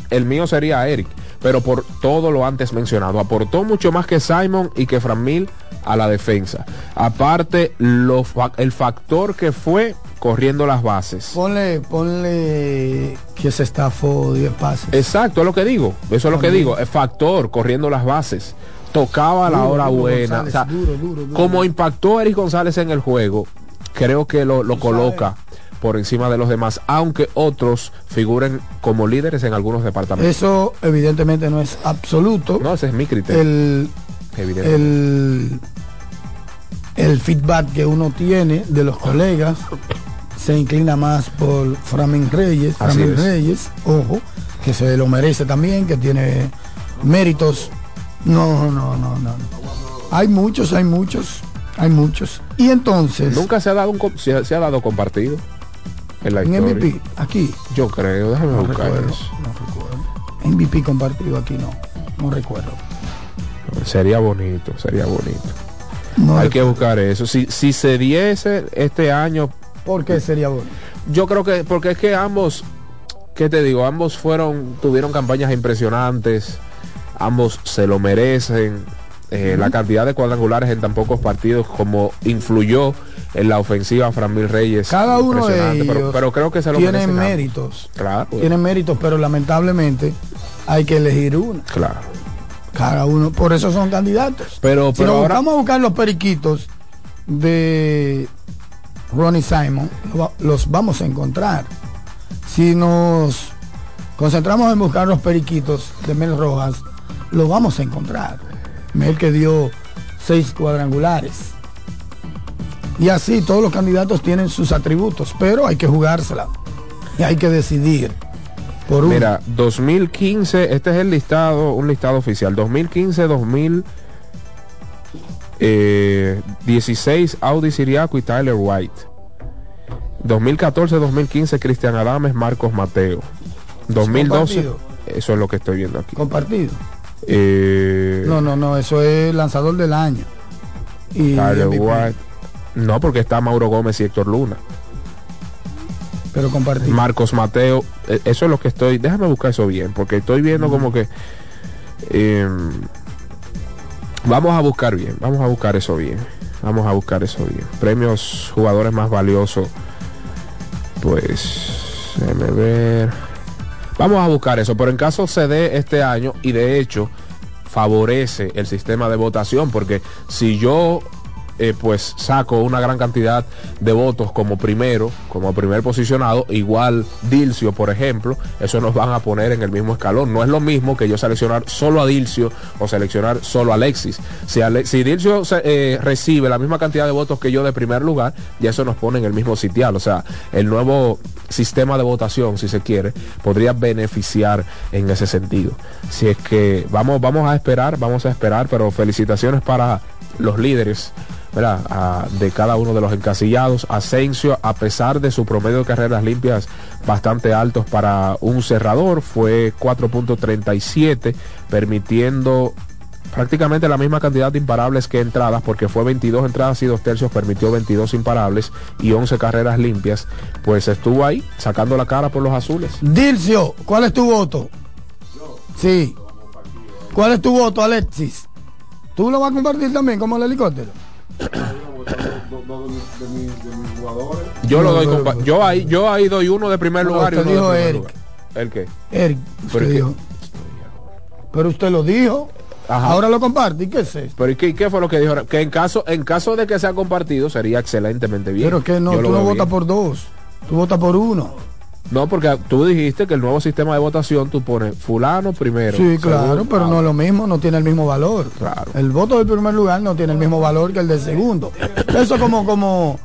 El mío sería Eric, pero por todo lo antes mencionado, aportó mucho más que Simon y que Fran Mil a la defensa. Aparte, el factor que fue corriendo las bases. Ponle, ponle que se estafó 10 pases. Exacto, es lo que digo. Eso es lo que digo. El factor corriendo las bases. Tocaba a la hora buena. como impactó Eric González en el juego, creo que lo, coloca por encima de los demás, aunque otros figuren como líderes en algunos departamentos. Eso evidentemente no es absoluto. No, ese es mi criterio. El, el, el feedback que uno tiene de los colegas se inclina más por Framing Reyes, Framing Reyes, ojo, que se lo merece también, que tiene méritos. No, no, no, no. Hay muchos, hay muchos, hay muchos. Y entonces. Nunca se ha dado un se, ha dado compartido en la en MVP, aquí. Yo creo, déjame buscar recuerdo, No recuerdo. MVP compartido aquí no, no recuerdo. Sería bonito, sería bonito. Hay que buscar eso. Si, si se diese este año... ¿Por qué sería bueno? Yo creo que, porque es que ambos, ¿qué te digo? Ambos fueron, tuvieron campañas impresionantes, ambos se lo merecen. Eh, la cantidad de cuadrangulares en tan pocos partidos como influyó en la ofensiva Framil Reyes. Cada uno de ellos pero, creo que se lo tienen méritos. Claro. Tienen méritos, pero lamentablemente hay que elegir uno. Claro. Cada uno, por eso son candidatos. Pero, pero ahora... vamos a buscar los periquitos de Ronnie Simon, los vamos a encontrar. Si nos concentramos en buscar los periquitos de Mel Rojas, los vamos a encontrar. Mel que dio seis cuadrangulares. Y así todos los candidatos tienen sus atributos, pero hay que jugársela. Y hay que decidir. Por Mira, 2015, este es el listado, un listado oficial. 2015, 2016 eh, Audi Siriaco y Tyler White. 2014-2015 Cristian Adames, Marcos Mateo. 2012, eso es lo que estoy viendo aquí. Compartido. Eh, no, no, no, eso es lanzador del año. Y Tyler White. No, porque está Mauro Gómez y Héctor Luna. Pero compartir. Marcos Mateo, e, eso es lo que estoy. Déjame buscar eso bien, porque estoy viendo como que. Em, vamos a buscar bien, vamos a buscar eso bien. Vamos a buscar eso bien. Premios jugadores más valiosos. Pues. Déjame ver. Vamos a buscar eso, pero en caso se dé este año, y de hecho favorece el sistema de votación, porque si yo eh, pues saco una gran cantidad de votos como primero, como primer posicionado, igual Dilcio, por ejemplo, eso nos van a poner en el mismo escalón. No es lo mismo que yo seleccionar solo a Dilcio o seleccionar solo a Alexis. Si, si Dilcio eh, recibe la misma cantidad de votos que yo de primer lugar, ya eso nos pone en el mismo sitial. O sea, el nuevo sistema de votación, si se quiere, podría beneficiar en ese sentido. Si es que vamos, vamos a esperar, vamos a esperar, pero felicitaciones para los líderes de cada uno de los encasillados. Asensio, a pesar de su promedio de carreras limpias bastante altos para un cerrador, fue 4.37, permitiendo prácticamente la misma cantidad de imparables que entradas, porque fue 22 entradas y dos tercios, permitió 22 imparables y 11 carreras limpias, pues estuvo ahí sacando la cara por los azules. Dilcio, ¿cuál es tu voto? Sí. ¿Cuál es tu voto, Alexis? ¿Tú lo vas a compartir también como el helicóptero? Yo lo doy yo ahí yo ahí doy uno de primer lugar y uno dijo Eric. ¿El qué? Eric. Pero, pero usted lo dijo. Ahora lo comparte. ¿Y qué es eso? Pero ¿y qué, fue lo que dijo? Que en caso, en caso de que sea compartido sería excelentemente bien. Pero que no, tú no votas por dos. Tú votas por uno. No, porque tú dijiste que el nuevo sistema de votación tú pones fulano primero. Sí, claro, pero no es lo mismo, no tiene el mismo valor. Claro. El voto del primer lugar no tiene el mismo valor que el del segundo. Eso como como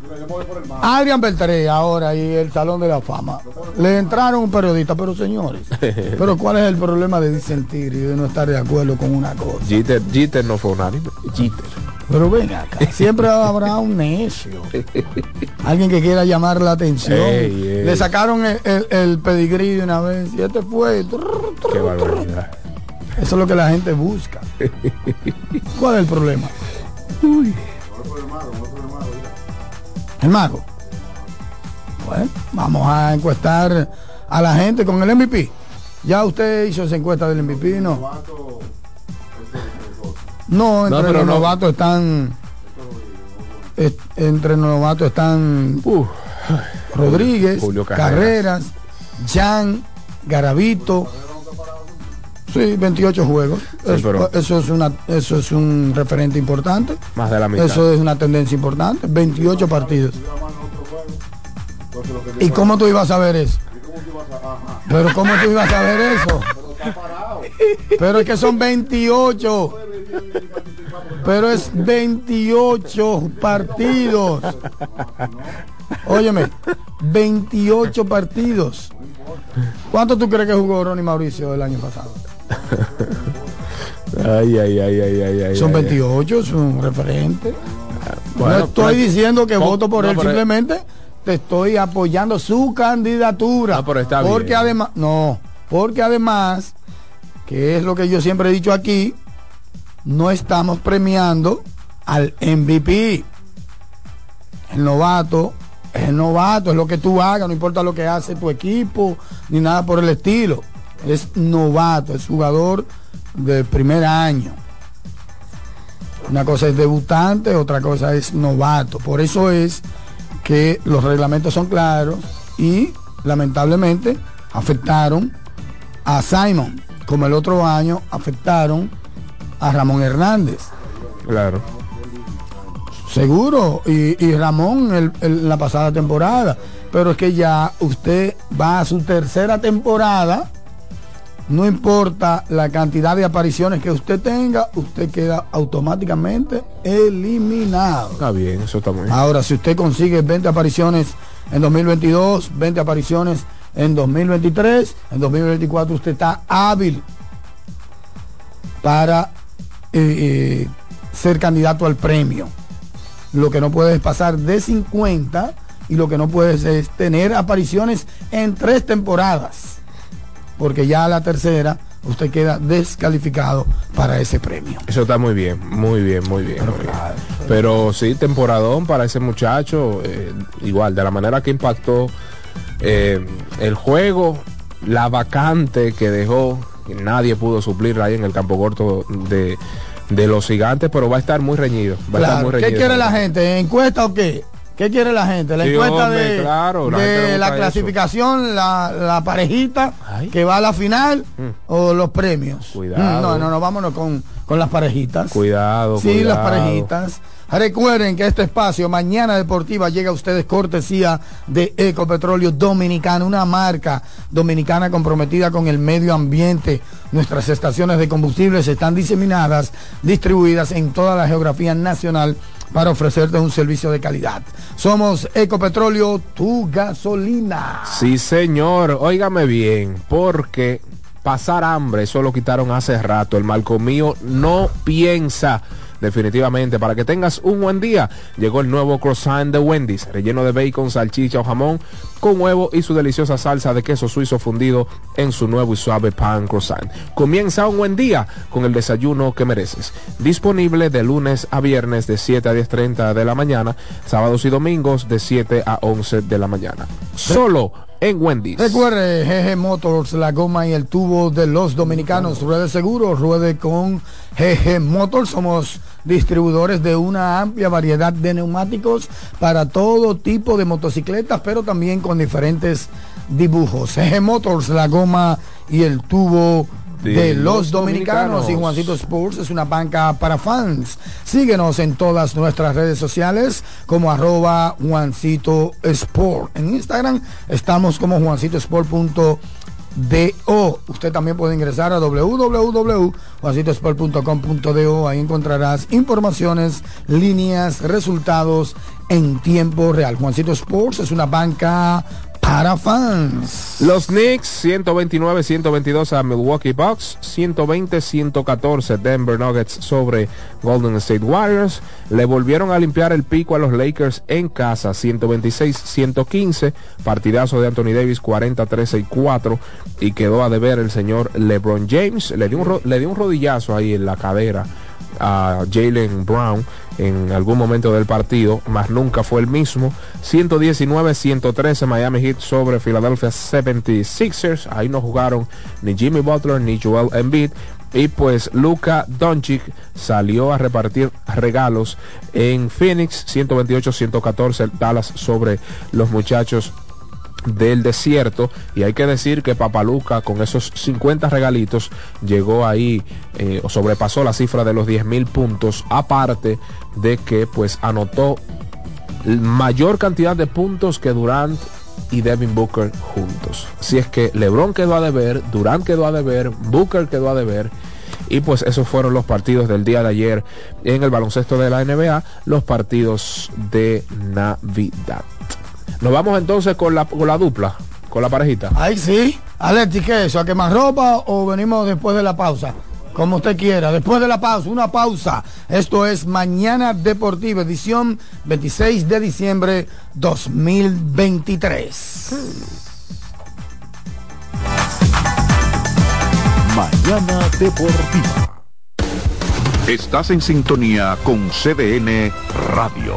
Adrián Beltré ahora y el Salón de la Fama. Le entraron un periodista, pero señores, pero ¿cuál es el problema de disentir y de no estar de acuerdo con una cosa? Jeter, no fue unánime. Jeter. Pero venga, siempre habrá un necio. Alguien que quiera llamar la atención. Le sacaron el, pedigrí de una vez y este fue. Qué barbaridad. Eso es lo que la gente busca. ¿Cuál es el problema? Uy. El mago. Bueno, vamos a encuestar a la gente con el MVP. Ya usted hizo esa encuesta del MVP, ¿no? No, entre los novatos están. entre los novatos están. Rodríguez, Carreras, Jan, Garavito. Sí, 28 juegos. eso, es una, eso es un referente importante. Más de la mitad. Eso es una tendencia importante. 28 partidos. ¿Y cómo tú ibas a ver eso? Pero ¿cómo tú ibas a ver eso? Pero es que son 28. Pero es 28 partidos. Óyeme, 28 partidos. ¿Cuánto tú crees que jugó Ronnie Mauricio el año pasado? Ay, ay, ay, ay, ay, Son 28, es un referente. no estoy diciendo que voto por él, simplemente te estoy apoyando su candidatura. porque además, no, porque además, que es lo que yo siempre he dicho aquí, no estamos premiando al MVP. El novato es el novato, es lo que tú hagas, no importa lo que hace tu equipo, ni nada por el estilo. Es novato, es jugador de primer año. Una cosa es debutante, otra cosa es novato. Por eso es que los reglamentos son claros y lamentablemente afectaron a Simon, como el otro año afectaron a Ramón Hernández. Claro. Seguro, y, Ramón en la pasada temporada. Pero es que ya usted va a su tercera temporada no importa la cantidad de apariciones que usted tenga, usted queda automáticamente eliminado. Está bien, eso está muy bien. Ahora, si usted consigue 20 apariciones en 2022, 20 apariciones en 2023, en 2024 usted está hábil para eh, eh, ser candidato al premio. Lo que no puede es pasar de 50 y lo que no puede es tener apariciones en tres temporadas porque ya a la tercera usted queda descalificado para ese premio. Eso está muy bien, muy bien, muy bien. Pero, sí, temporadón para ese muchacho, eh, igual, de la manera que impactó eh, el juego, la vacante que dejó, nadie pudo suplir ahí en el campo corto de, los gigantes, pero va a estar muy reñido. Va a estar muy reñido ¿Qué quiere la gente? ¿Encuesta o qué? ¿Qué quiere la gente? La encuesta de, la, clasificación, la, parejita que va a la final mm. o los premios. Cuidado. Mm, no, no, no, vámonos con, las parejitas. Cuidado. Sí, las parejitas. Recuerden que este espacio Mañana Deportiva llega a ustedes cortesía de Ecopetróleo Dominicano, una marca dominicana comprometida con el medio ambiente. Nuestras estaciones de combustibles están diseminadas, distribuidas en toda la geografía nacional para ofrecerte un servicio de calidad. Somos Ecopetróleo, tu gasolina. Sí, señor. Óigame bien, porque pasar hambre, eso lo quitaron hace rato. El malco mío no piensa definitivamente. Para que tengas un buen día, llegó el nuevo croissant de Wendy's, relleno de bacon, salchicha o jamón, con huevo y su deliciosa salsa de queso suizo fundido en su nuevo y suave pan croissant. Comienza un buen día con el desayuno que mereces. Disponible de lunes a viernes de 7 a 10.30 de la mañana, sábados y domingos de 7 a 11 de la mañana. Solo en Wendy's. Recuerde, GG Motors, la goma y el tubo de los dominicanos. Ruede seguro, ruede con GG Motors. Somos distribuidores de una amplia variedad de neumáticos para todo tipo de motocicletas, pero también con diferentes dibujos. GG Motors, la goma y el tubo de, los, dominicanos. y Juancito Sports es una banca para fans. Síguenos en todas nuestras redes sociales como arroba Juancito Sport. En Instagram estamos como juancitosport.do. Usted también puede ingresar a www.juancitosport.com.do. Ahí encontrarás informaciones, líneas, resultados en tiempo real. Juancito Sports es una banca para fans. Los Knicks 129-122 a Milwaukee Bucks, 120-114 Denver Nuggets sobre Golden State Warriors. Le volvieron a limpiar el pico a los Lakers en casa, 126-115. Partidazo de Anthony Davis, 40-13 y 4. Y quedó a deber el señor LeBron James. Le dio un, le dio un rodillazo ahí en la cadera a Jalen Brown en algún momento del partido, más nunca fue el mismo. 119-113 Miami Heat sobre Philadelphia 76ers. Ahí no jugaron ni Jimmy Butler ni Joel Embiid. Y pues Luca Doncic salió a repartir regalos en Phoenix 128-114 Dallas sobre los muchachos del desierto y hay que decir que Papaluca con esos 50 regalitos llegó ahí eh, o sobrepasó la cifra de los 10 mil puntos aparte de que pues anotó mayor cantidad de puntos que Durant y Devin Booker juntos. Si es que LeBron quedó a deber, Durant quedó a deber, Booker quedó a deber. Y pues esos fueron los partidos del día de ayer en el baloncesto de la NBA, los partidos de Navidad. Nos vamos entonces con la, con la dupla, con la parejita. Ahí sí. Alexi, ¿qué eso? ¿A quemar ropa o venimos después de la pausa? Como usted quiera. Después de la pausa, una pausa. Esto es Mañana Deportiva, edición 26 de diciembre 2023. Mañana Deportiva. Estás en sintonía con CDN Radio.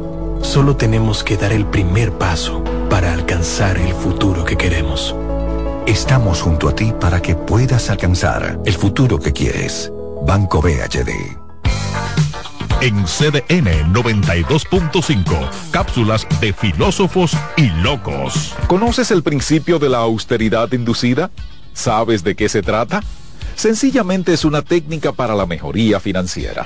Solo tenemos que dar el primer paso para alcanzar el futuro que queremos. Estamos junto a ti para que puedas alcanzar el futuro que quieres. Banco BHD. En CDN 92.5, cápsulas de filósofos y locos. ¿Conoces el principio de la austeridad inducida? ¿Sabes de qué se trata? Sencillamente es una técnica para la mejoría financiera.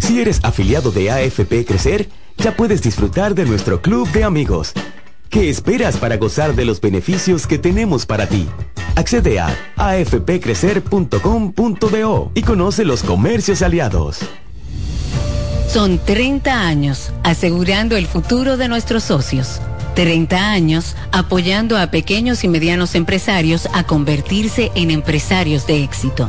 Si eres afiliado de AFP Crecer, ya puedes disfrutar de nuestro club de amigos. ¿Qué esperas para gozar de los beneficios que tenemos para ti? Accede a afpcrecer.com.do y conoce los comercios aliados. Son 30 años asegurando el futuro de nuestros socios. 30 años apoyando a pequeños y medianos empresarios a convertirse en empresarios de éxito.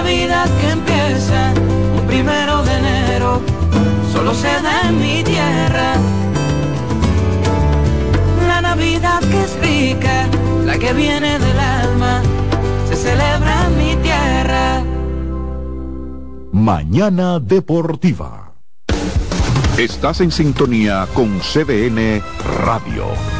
La Navidad que empieza un primero de enero, solo se da en mi tierra. La Navidad que es rica, la que viene del alma, se celebra en mi tierra. Mañana Deportiva. Estás en sintonía con CDN Radio.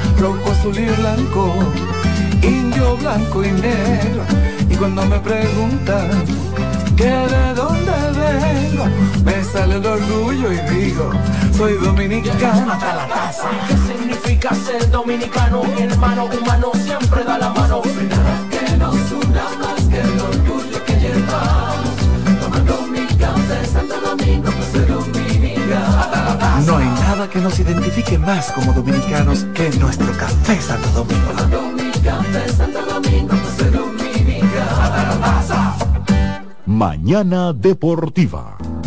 rojo, azul y blanco, indio, blanco y negro. Y cuando me preguntan que de dónde vengo, me sale el orgullo y digo, soy dominicano hasta la taza. ¿Qué significa ser dominicano? Mi hermano humano siempre da la mano. Identifique más como dominicanos que nuestro café Santo Domingo. Mañana Deportiva.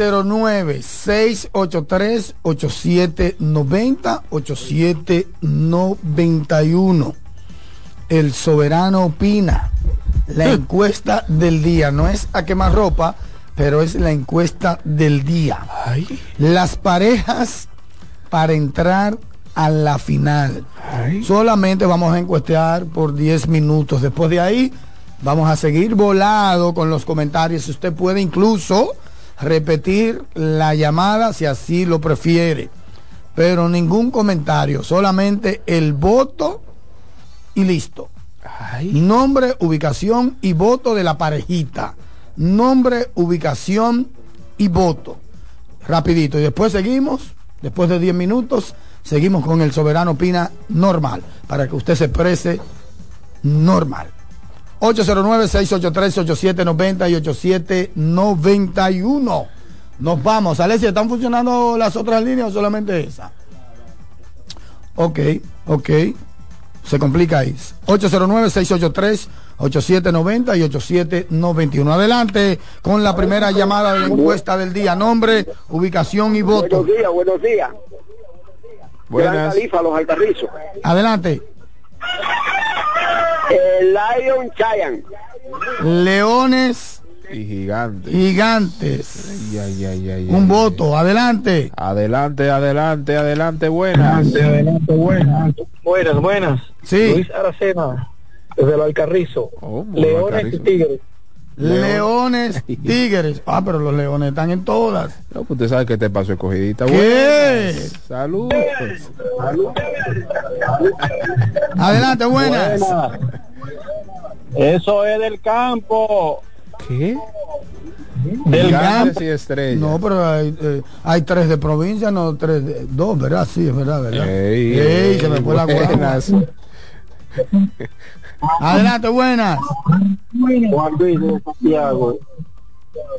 609-683-8790-8791. El soberano opina. La eh. encuesta del día no es a quemar ropa, pero es la encuesta del día. Las parejas para entrar a la final. Solamente vamos a encuestear por 10 minutos. Después de ahí vamos a seguir volado con los comentarios. Usted puede incluso repetir la llamada si así lo prefiere. Pero ningún comentario, solamente el voto y listo. Nombre, ubicación y voto de la parejita. Nombre, ubicación y voto. Rapidito. Y después seguimos, después de 10 minutos, seguimos con el soberano Pina normal, para que usted se exprese normal. 809-683-8790 y 8791. Nos vamos. Alessia, ¿están funcionando las otras líneas o solamente esa? Ok, ok. Se complica ahí. 809-683-8790 y 8791. Adelante con la primera llamada de la encuesta del día. Nombre, ubicación y voto. Buenos días, buenos días. Buenas. Califa, los alcarrizos. Adelante. El Lion Giant. Leones y gigantes. Gigantes. Ay, ay, ay, ay, Un ay, voto. Adelante. Adelante, adelante, adelante, buenas. Adelante, adelante, buenas. Buenas, buenas. Sí. Luis Aracena, desde el Alcarrizo. Leones Alcarrizo. y Tigres. Leones, Tigres. Ah, pero los leones están en todas. No, pues usted sabe que te pasó escogidita. ¿Qué? Buenas. Salud. Adelante, buenas. Eso es del campo. ¿Qué? Del campo. y estrellas. No, pero hay, eh, hay tres de provincia, no tres de dos, ¿verdad? Sí, es verdad, ¿verdad? Ey, Ey, se me fue la guagua. Adelante, buenas. Juan Luis de Santiago.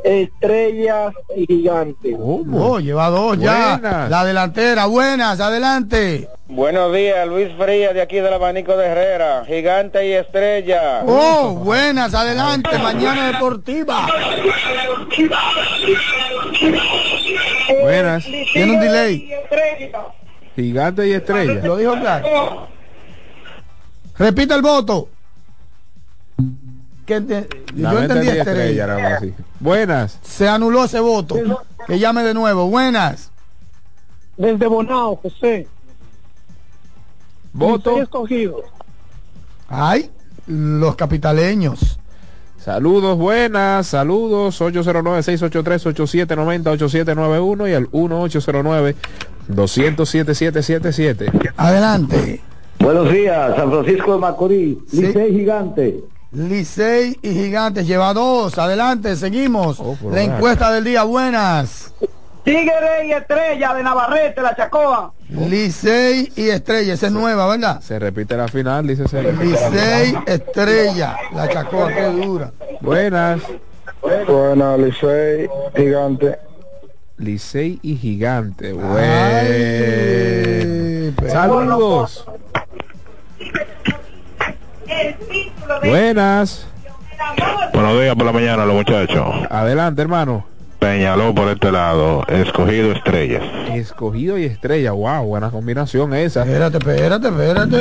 Estrellas y gigantes. Oh, lleva dos ya. Buenas. La delantera, buenas, adelante. Buenos días, Luis Frías de aquí del abanico de Herrera, gigante y estrella. Oh, buenas, adelante, mañana deportiva. Buenas. Tiene un delay. Gigante y estrella. Lo dijo claro. Repita el voto. Que yo entendí estrella, estrella. nada más, sí. Buenas. Se anuló ese voto. Que llame de nuevo. Buenas. Desde Bonao, José. Voto. Escogido. Ay, los capitaleños. Saludos, buenas, saludos, 809-683-8790, 8791 y el 1809-207-777. Adelante. Buenos días, San Francisco de Macorís, Sí. Licey Gigante. Licey y Gigantes lleva dos. Adelante, seguimos. Oh, La encuesta del día, buenas. Tigre y estrella de Navarrete, la Chacoa. Licey y Estrella, esa es nueva, ¿verdad? Se repite la final, dice Sergio. Licey, Estrella, la chacoa, qué dura. Buenas. Buenas, Licey, gigante. Licey y Gigante. Bueno. Pero-. Buenas. Buenos días por la mañana, los muchachos. Adelante, hermano. Peñaló por este lado, escogido estrellas. Escogido y estrella. Wow, buena combinación esa. Espérate, espérate, espérate.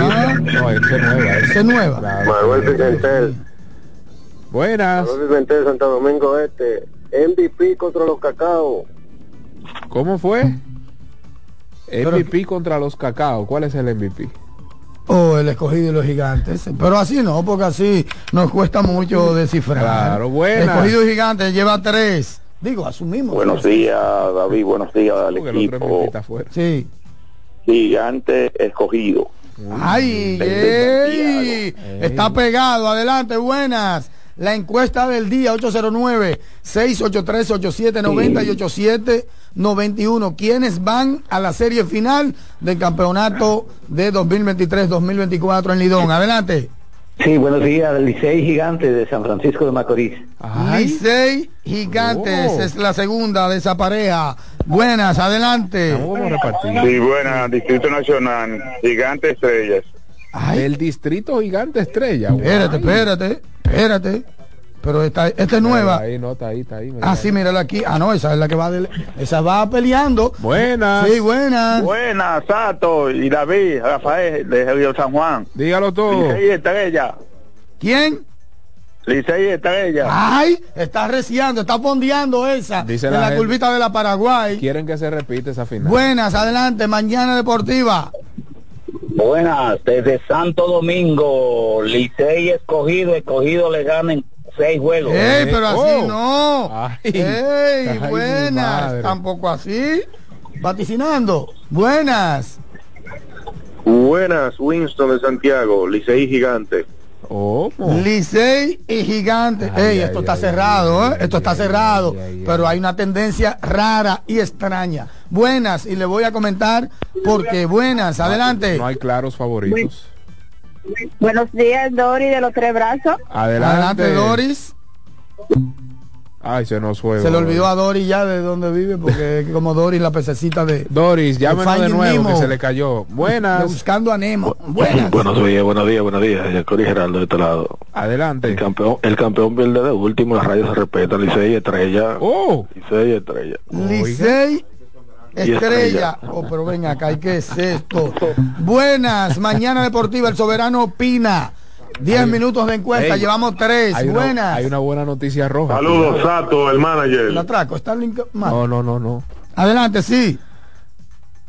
Ah, No, esa es nueva. esa es nueva. Manuel Pimentel. Buenas. Pimentel, Santo Domingo Este. MVP contra los cacao. ¿Cómo fue? MVP contra los cacao. ¿Cuál es el MVP? Oh, el escogido y los gigantes. Pero así no, porque así nos cuesta mucho descifrar. Claro, buena. Escogido y gigantes lleva tres. Digo, asumimos. Buenos días, David. Buenos días al el equipo. Sí. Gigante escogido. Ay, ey, está pegado. Adelante, buenas. La encuesta del día 809-683-8790 y 8791. ¿Quiénes van a la serie final del campeonato de 2023-2024 en Lidón? Adelante. Sí, buenos días, Licey Gigante de San Francisco de Macorís. Licey Gigantes Oh. es la segunda de esa pareja. Buenas, adelante. Sí, buena, Distrito Nacional, Gigante Estrellas. El distrito gigante estrella. Espérate, espérate, espérate. Pero esta, esta es nueva. Ahí no, está ahí, está ahí. mira. Ah, sí, mírala aquí. Ah, no, esa es la que va de, esa va peleando. Buenas. Sí, buenas. Buenas, Sato y David, Rafael de Río San Juan. Dígalo todo. Licey Estrella. ¿Quién? Licey Estrella. Ay, está reciando, está fondeando esa. Dice en la la, curvita de la Paraguay. Quieren que se repite esa final. Buenas, adelante, mañana deportiva. Buenas, desde Santo Domingo, Licey escogido, escogido le ganen seis juegos. Ey, pero así Oh. no. Ay. Ey, Ay, buenas. Tampoco así. Vaticinando. Buenas. Buenas, Winston de Santiago, Licey Gigante. Licey y Gigante. Ey, esto está cerrado, ¿eh? Esto está cerrado. pero hay una tendencia rara y extraña. Buenas, y le voy a comentar porque buenas. Adelante. No hay claros favoritos. Buenos días, Dori de los tres brazos. Adelante. Adelante, Doris. Ay, se nos fue. Se le Doris. olvidó a Doris ya de dónde vive, porque es como Doris la pececita de. Doris, llámenos de nuevo Nemo. que se le cayó. Buenas. buscando a Nemo. Buenas. Buenos días, buenos días, buenos días. Yacori Geraldo de este lado. Adelante. El campeón, el campeón pierde de último, las rayas se respetan, Licey Estrella. Oh. Licey Estrella. Licey Y Estrella. Oh, pero ven acá, ¿y ¿qué es esto? Buenas, mañana deportiva, el soberano opina. Diez minutos de encuesta, Ey, llevamos tres. Hay una, Buenas. hay una buena noticia roja. Saludos, Sato, el manager. La atraco, está link. No, no, no, no. Adelante, sí.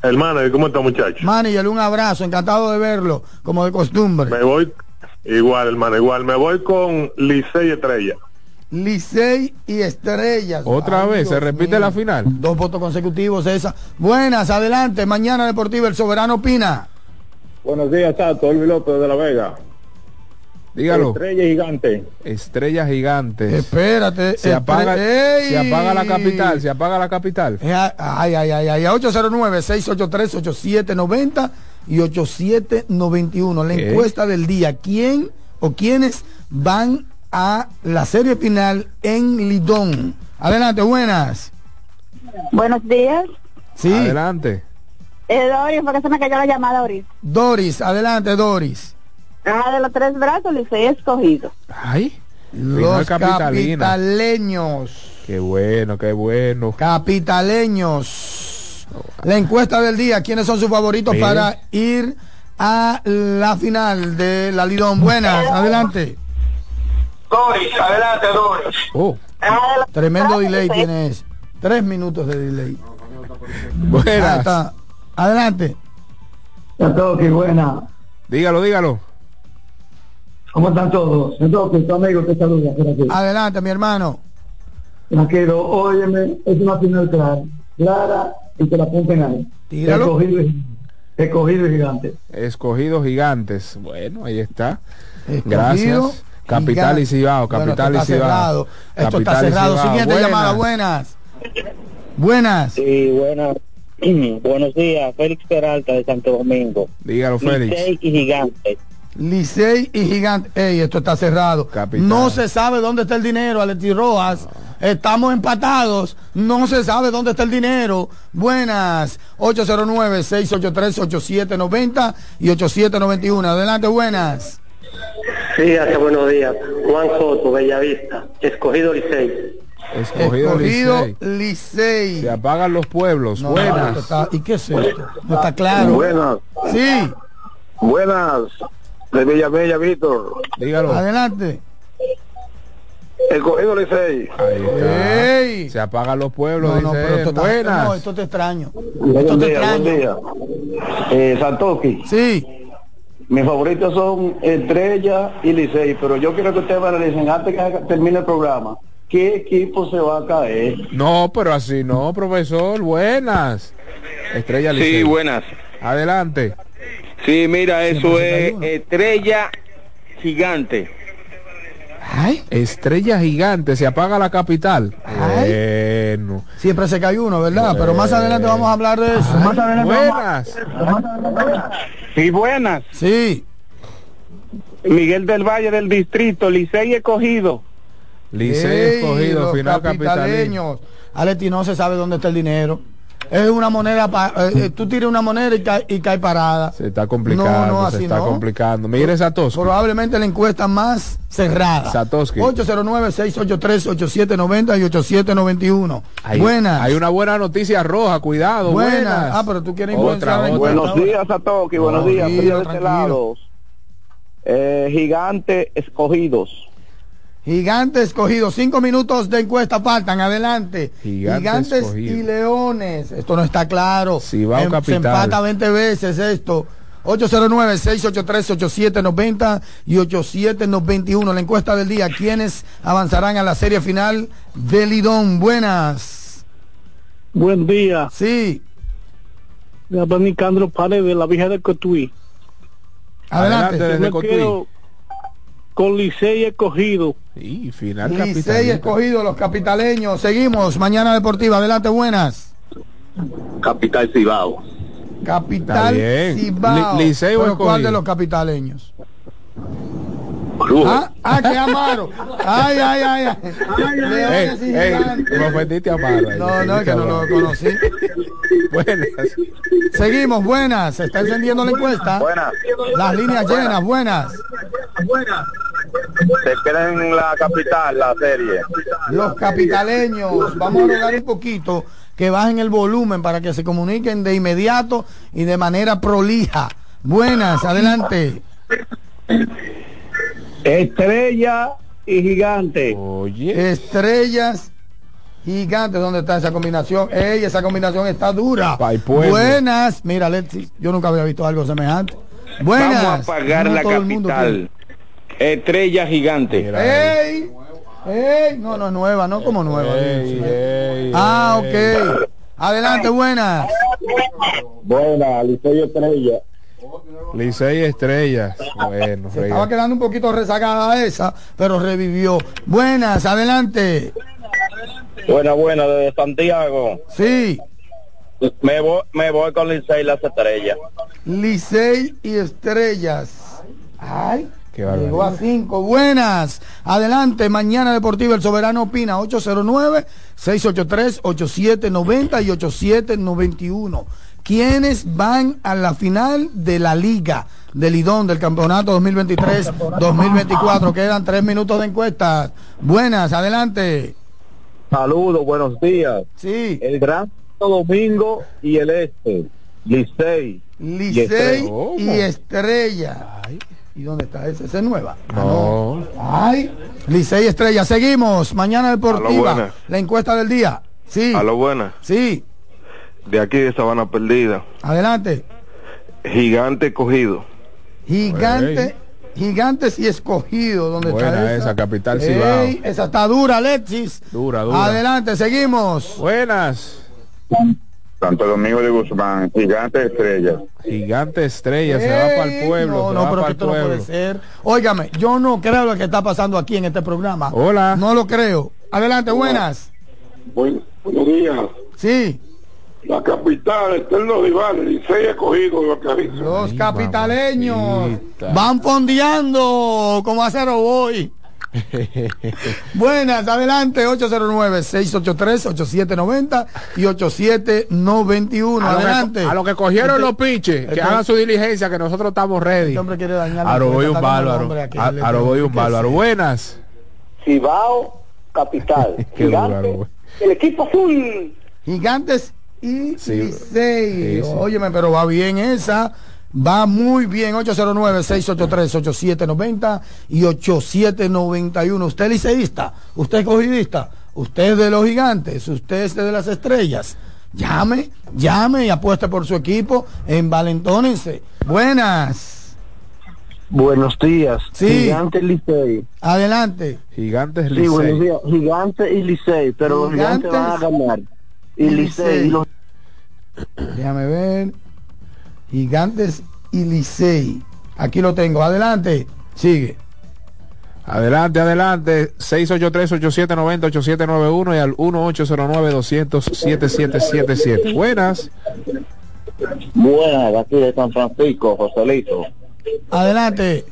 El manager, ¿cómo está, muchacho? Manager, un abrazo, encantado de verlo, como de costumbre. Me voy, igual, hermano, igual. Me voy con Licey Estrella. Licey y Estrellas. Otra Ay, vez, se repite mío. la final. Dos votos consecutivos, esa. Buenas, adelante, mañana deportiva, el soberano opina. Buenos días, Sato, Elvi López de la Vega. Dígalo. Estrella gigante. Estrellas gigantes. Espérate. Se apaga, ¡Ey! se apaga la capital, se apaga la capital. Eh, Ay, ay, ay, ay. 809-683-8790 y 8791. La ¿Qué? encuesta del día. ¿Quién o quiénes van a la serie final en Lidón? Adelante, buenas. Buenos días. Sí. Adelante. Eh, Doris, porque se me cayó la llamada ahorita. Doris, adelante, Doris. Ah, de los tres brazos, Licey escogido. Ay. Los capitaleños. Qué bueno, qué bueno. Capitaleños. La encuesta del día. ¿Quiénes son sus favoritos para ir a la final de la Lidón? Buenas, adelante. Doris, adelante, Doris. Oh, Tremendo delay tienes. Tres minutos de delay. Buenas. está. Adelante. Santoki, buena. Dígalo, dígalo. ¿Cómo están todos? Santoki, tu amigo te saluda. por aquí. Adelante, mi hermano. Tranquilo, óyeme, es una final clara. Clara y te la apunten ahí. Tíralo. Escogido y, escogido y gigante. Escogidos gigantes. Bueno, ahí está. Escogido, Gracias. Capital y. Cibao, Bueno, capital esto y está Cibao. cerrado. Esto está Capital y cerrado. Siguiente Buenas. llamada, buenas. Buenas. Sí, buenas. Buenos días, Félix Peralta de Santo Domingo. Dígalo, Félix. Licey y Gigante. Licey y Gigante. Ey, esto está cerrado. Capital. No se sabe dónde está el dinero, Aleti Rojas. Estamos empatados. No se sabe dónde está el dinero. Buenas. 809-683-8790 y 8791. Adelante, buenas. Sí, hace buenos días. Juan Soto, Bellavista, escogido Licey. Escogido, Escogido Licey. Licey. Se apagan los pueblos. No, buenas. esto está- ¿Y qué es esto? No está claro. Buenas. Sí, Buenas. De Villamella, Víctor. Dígalo. adelante. Escogido Licey. Ahí está. Ey. Se apagan los pueblos. No, pero esto está, buenas. no, esto te extraño. Esto Buen te día, buen extraño. día. Eh, Santoki, Sí, mis favoritos son Estrella y Licey, pero yo quiero que ustedes me analicen antes que termine el programa. ¿Qué equipo se va a caer? No, pero así no, profesor. Buenas. Estrella Licey. Sí, buenas. Adelante. Sí, mira, eso es 161. estrella gigante. Ay, Estrella gigante. Se apaga la capital. Ay. Bueno. siempre se cae uno, ¿verdad? Pero más adelante vamos a hablar de eso. Más adelante Buenas. Sí, buenas. Sí, Miguel del Valle del Distrito, Licey escogido. Licey Ey, escogido, final capitalino. capitaleños. Aleti no se sabe dónde está el dinero. Es una moneda, pa- eh, eh, tú tiras una moneda y cae, y cae parada. Se está complicando, No, no, se está no. complicando. Mire Satoshi. Probablemente la encuesta más cerrada. Satoshi. 809-683-8790 y 8791. Hay, Buenas. Hay una buena noticia roja, cuidado. Buenas. Buenas. Ah, pero tú quieres Otra, otra. Buenos días, Satoki. Buenos No, días. tranquilo, este tranquilo. lado. Eh, gigante escogidos. Gigante escogido. Cinco minutos de encuesta faltan. Adelante. Gigante Gigantes escogido. y leones. Esto no está claro. Cibao Em- se Capital. empata 20 veces esto. 809-683-8790 y 8791. La encuesta del día. ¿Quiénes avanzarán a la serie final de Lidón? Buenas. Buen día. Sí. Le habla Nicandro Paredes de la Vieja de Cotuí. Adelante. Adelante, desde Cotuí. Con Licey escogido. Y final Licey escogido, los capitaleños. Seguimos. Mañana Deportiva. Adelante, buenas. Capital Cibao. Capital. Cibao. Li- Licey o Pero ¿cuál escogido? de los capitaleños? Ah, ah, que Amaro. Ay, ay, ay. ay. Leones y Ey, ey, gigantes. me ofendiste a Amaro No, no, es que no lo conocí. Buenas. Seguimos, buenas. Se está encendiendo la encuesta. Buenas. Las líneas llenas, buenas. Se queda en la capital la serie. Los capitaleños. Vamos a rogar un poquito que bajen el volumen para que se comuniquen de inmediato y de manera prolija. Buenas, adelante. Estrella y Gigante. Oye. Estrellas gigantes. ¿Dónde está esa combinación? Ey, esa combinación está dura. Buenas. Mira, Lexi, yo nunca había visto algo semejante. Buenas. Vamos a pagar No la capital. Estrella gigante. Ey, ey, no, no, nueva, no como nueva. Ey, dice. ey, ah, ey. ok. Adelante, buenas. Buena, Licey Estrella. Licey Estrellas. Bueno, Se estaba quedando un poquito rezagada esa, pero revivió. Buenas, adelante. Buena, buena, desde Santiago. Sí. Me voy, me voy con Licey y las estrellas. Licey y Estrellas. Ay. Qué Llegó a cinco. Buenas. Adelante. Mañana Deportiva El Soberano opina. 809-683-8790 y 8791. ¿Quiénes van a la final de la Liga del Lidón del Campeonato 2023-2024? Quedan tres minutos de encuesta. Buenas. Adelante. Saludos, buenos días. Sí. El Gran Santo Domingo y el Este. Licey. Licey y Estrella. ¿Y dónde está ese? ¿Esa es nueva? No. Ay, Licey y Estrella. Seguimos. Mañana Deportiva. La encuesta del día. Sí. A lo buena. Sí. De aquí de Sabana Perdida. Adelante. Gigante cogido. Gigante. Gigantes y escogido. ¿Dónde Buena está esa, Capital Ey, Cibao. esa está dura, Alexis. Dura, dura. Adelante, seguimos. Buenas. Santo Domingo de Guzmán, Gigante Estrellas. Gigante Estrella, se va para el pueblo. No, no, pero para que el esto no puede pueblo. ser. Óigame, yo no creo lo que está pasando aquí en este programa. Hola. No lo creo. Adelante, buenas. Buen- buenos días. Sí. La capital los rivales, Licey escogido de. Los capitaleños van fondeando como acero voy. Buenas, adelante, 809-683-8790 y 8791. A lo, Adelante. que, a lo que cogieron Este- los piches, que este- hagan su diligencia, que nosotros estamos ready. Este hombre quiere dañar la Aroboy un bárbaro. hombre aquel, A- le Aroboy un que bárbaro. Buenas. Cibao, capital. Gigante, el equipo azul. Gigantes y. Sí, sí. Óyeme, pero va bien esa. Va muy bien. 809-683-8790 y 8791. ¿Usted es liceísta? ¿Usted es cogidista? ¿Usted es de los gigantes? ¿Usted es de las estrellas? Llame, llame y apueste por su equipo. Envalentónense. Buenas. Buenos días. Sí. Gigante Licey. Adelante. Gigantes Sí, buenos Licey. días. Gigante y Licey, pero los gigantes van a ganar. Y Licey. Licey. y los- Déjame ver. Gigantes y Licey. Aquí lo tengo. Adelante. Sigue. Adelante, adelante. 683-8790, 8791 y al 1809-200-7777. Buenas. Buenas, de aquí de San Francisco, Joselito. Adelante.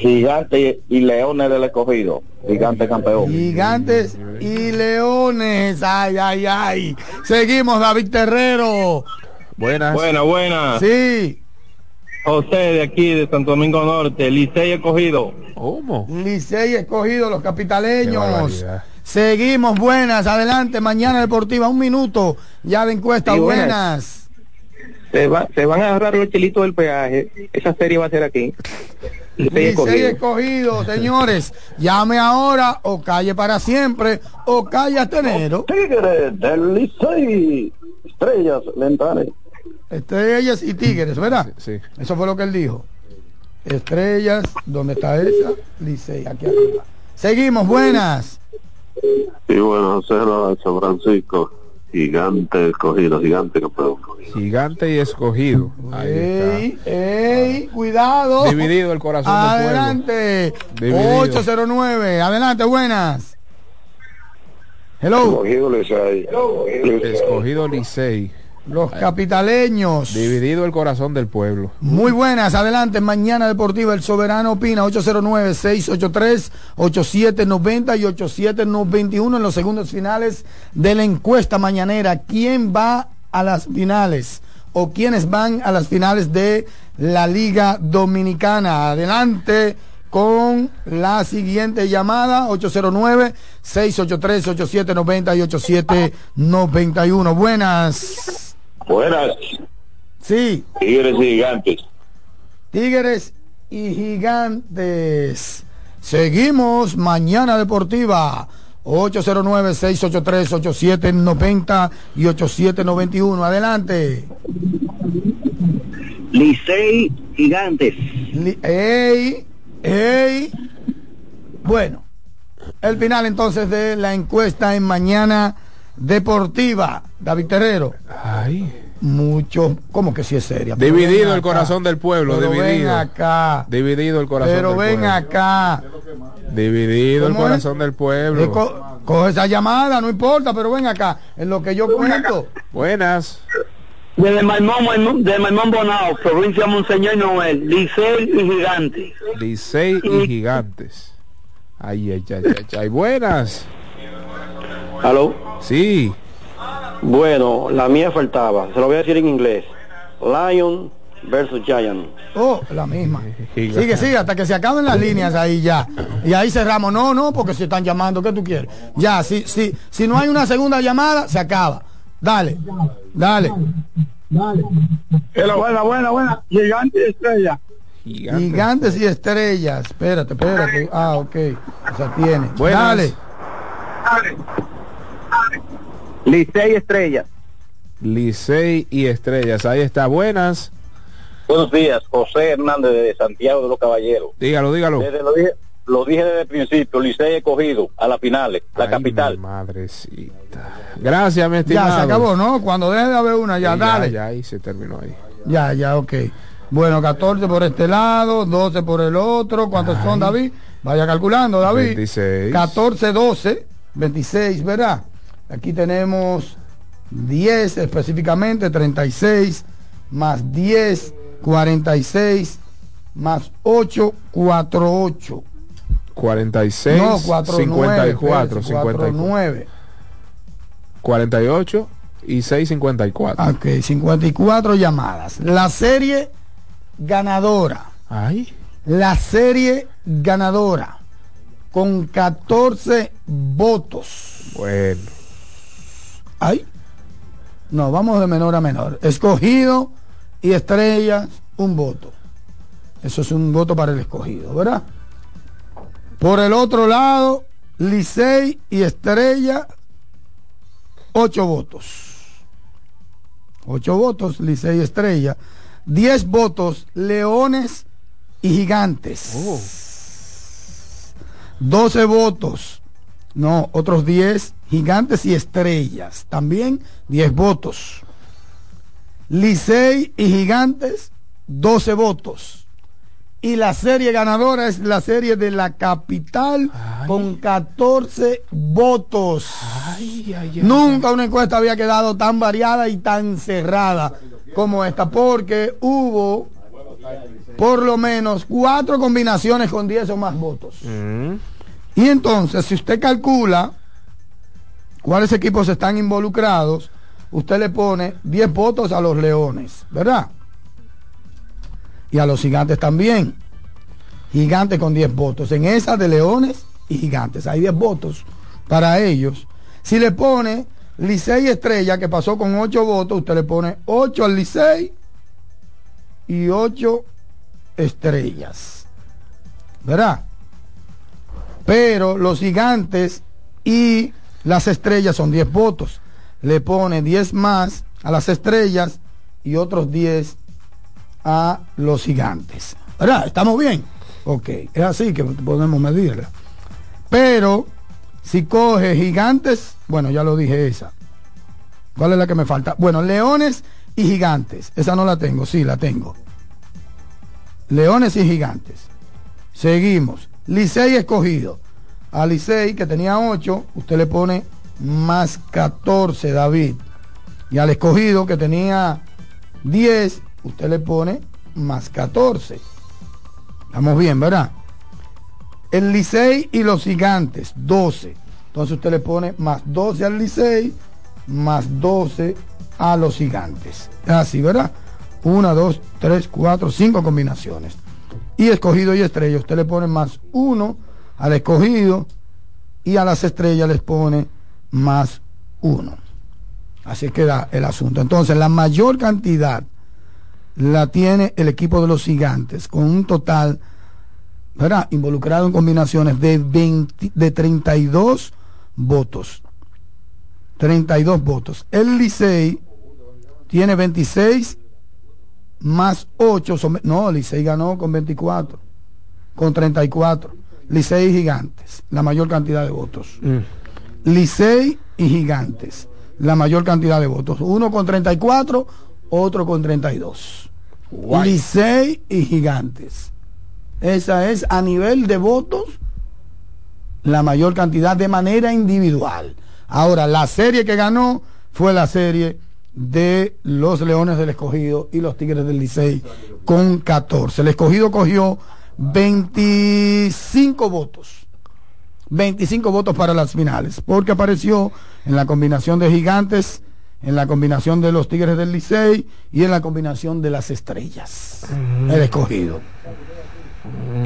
Gigante y Leones del Escogido. Gigante campeón. Gigantes y Leones. Ay, ay, ay. Seguimos, David Terrero. Buenas. Buena, buena. Sí. José de aquí de Santo Domingo Norte, Licey escogido. ¿Cómo? Licey escogido, los capitaleños. Seguimos, buenas. Adelante, mañana deportiva, un minuto. Ya de encuesta, Sí, buenas. buenas. Se, va- se van a agarrar los chelitos del peaje. Esa serie va a ser aquí. Licey Licey escogido. escogido, señores. Llame ahora o calle para siempre o calle hasta enero. Tigres del Licey. Estrellas, Lentanes. Estrellas y Tigres, ¿verdad? Sí. Eso fue lo que él dijo. Estrellas, ¿dónde está esa? Licey, aquí arriba. Seguimos, buenas. Sí, bueno, cero de San Francisco. Gigante escogido, gigante campeón. Gigante y escogido. Ahí está. Ey, ey, cuidado. Dividido el corazón del pueblo. Adelante. Dividido. 809. Adelante, buenas. Hello. Escogido Licey. Escogido Licey. Los capitaleños. Dividido el corazón del pueblo. Muy buenas, adelante, mañana deportiva, el soberano opina, 809-683-8790 y 8791 en los segundos finales de la encuesta mañanera. ¿Quién va a las finales? ¿O quiénes van a las finales de la Liga Dominicana? Adelante con la siguiente llamada, 809-683-8790 y 8791. Buenas. Buenas. Sí. Tigres y gigantes. Tigres y Gigantes. Seguimos mañana deportiva. 809-683-8790 y 8791. Adelante. Licey Gigantes. Li- ey, ey. Bueno, el final entonces de la encuesta en mañana deportiva. David Terrero. Ay. mucho, ¿cómo que si es seria? Pero Dividido el acá. corazón del pueblo, Pero ven dividido. acá. Dividido el corazón Pero del ven pueblo. acá. Dividido el corazón del Eh, pueblo. co- coge esa llamada, no importa, pero ven acá. En lo que yo cuento. Buenas. Desde Maimón, de Maimón Bonao, provincia Monseñor Noel, Licey y Gigante. Licey y Gigantes. Ay, ay, ay, ay, ay. Buenas. ¿Aló? Sí. Bueno, la mía faltaba. Se lo voy a decir en inglés. Lion versus Giant. Oh, la misma. Sigue, sigue, hasta que se acaben las líneas ahí ya. Y ahí cerramos. No, no, porque se están llamando. ¿Qué tú quieres? Ya, si, si, si no hay una segunda llamada, se acaba. Dale, dale. Buena, buena, buena. Gigante y estrella. Gigantes y estrellas. Espérate, espérate. Ah, ok. O sea, tiene. Buenas. Dale. Licey Estrella. Licey y Estrellas. Ahí está. Buenas. Buenos días, José Hernández de Santiago de los Caballeros. Dígalo, dígalo. Desde lo, dije, lo dije desde el principio, Licey escogido a las finales, la Ay, capital. Madrecita. Gracias, mi estimado. Ya, se acabó, ¿no? Cuando deje de haber una, ya, Sí, dale. Ya, ahí se terminó ahí. Ya, ya, ok. Bueno, 14 por este lado, 12 por el otro. ¿Cuántos son, David? Vaya calculando, David. 26. 14, 12, 26, ¿verdad? Aquí tenemos 10 específicamente, 36, más 10, 46, más 8, 4, 8. 46, no, 4, 54, 9, 4, 9. 48 y 654. Ok, 54 llamadas. La serie ganadora. Ay. La serie ganadora. Con 14 votos. Bueno. Ay. No, vamos de menor a menor. Escogido y estrella, un voto. Eso es un voto para el escogido, ¿verdad? Por el otro lado, Licey y Estrella, ocho votos. Ocho votos, Licey y Estrella. Diez votos, Leones y Gigantes. 12 votos. No, otros 10 gigantes y estrellas. También 10 votos. Licey y gigantes, 12 votos. Y la serie ganadora es la serie de la capital con 14 votos. Nunca una encuesta había quedado tan variada y tan cerrada como esta, porque hubo por lo menos cuatro combinaciones con 10 o más votos. Y entonces, si usted calcula cuáles equipos están involucrados, usted le pone 10 votos a los leones, ¿verdad? Y a los gigantes también. Gigantes con 10 votos. En esa de leones y gigantes. Hay 10 votos para ellos. Si le pone Licey Estrella, que pasó con 8 votos, usted le pone 8 al Licey y 8 estrellas. ¿Verdad? Pero los gigantes y las estrellas son 10 votos. Le pone 10 más a las estrellas y otros 10 a los gigantes. ¿Verdad? ¿Estamos bien? Ok, es así que podemos medirla. Pero si coge gigantes, bueno, ya lo dije esa. ¿Cuál es la que me falta? Bueno, leones y gigantes. Esa no la tengo, sí, la tengo. Leones y gigantes. Seguimos. Licey escogido. A Licey, que tenía 8, usted le pone más 14, David. Y al escogido, que tenía 10, usted le pone más 14. Estamos bien, ¿verdad? El Licey y los gigantes, 12. Entonces usted le pone más 12 al Licey, más 12 a los gigantes. Así, ¿verdad? Una, dos, tres, cuatro, cinco combinaciones. Y escogido y estrella, usted le pone más uno al escogido y a las estrellas les pone más uno. Así queda el asunto. Entonces, la mayor cantidad la tiene el equipo de los gigantes, con un total, ¿verdad? Involucrado en combinaciones de, 20, de 32 votos. 32 votos. El Licey tiene 26 más 8. Son, no, Licey ganó con 24. Con 34. Licey y Gigantes, la mayor cantidad de votos. Mm. Licey y Gigantes, la mayor cantidad de votos. Uno con 34, otro con 32. Licey y Gigantes. Esa es a nivel de votos la mayor cantidad de manera individual. Ahora, la serie que ganó fue la serie de los Leones del Escogido y los Tigres del Licey con 14. El Escogido cogió 25 votos. 25 votos para las finales, porque apareció en la combinación de gigantes, en la combinación de los Tigres del Licey y en la combinación de las estrellas. El escogido.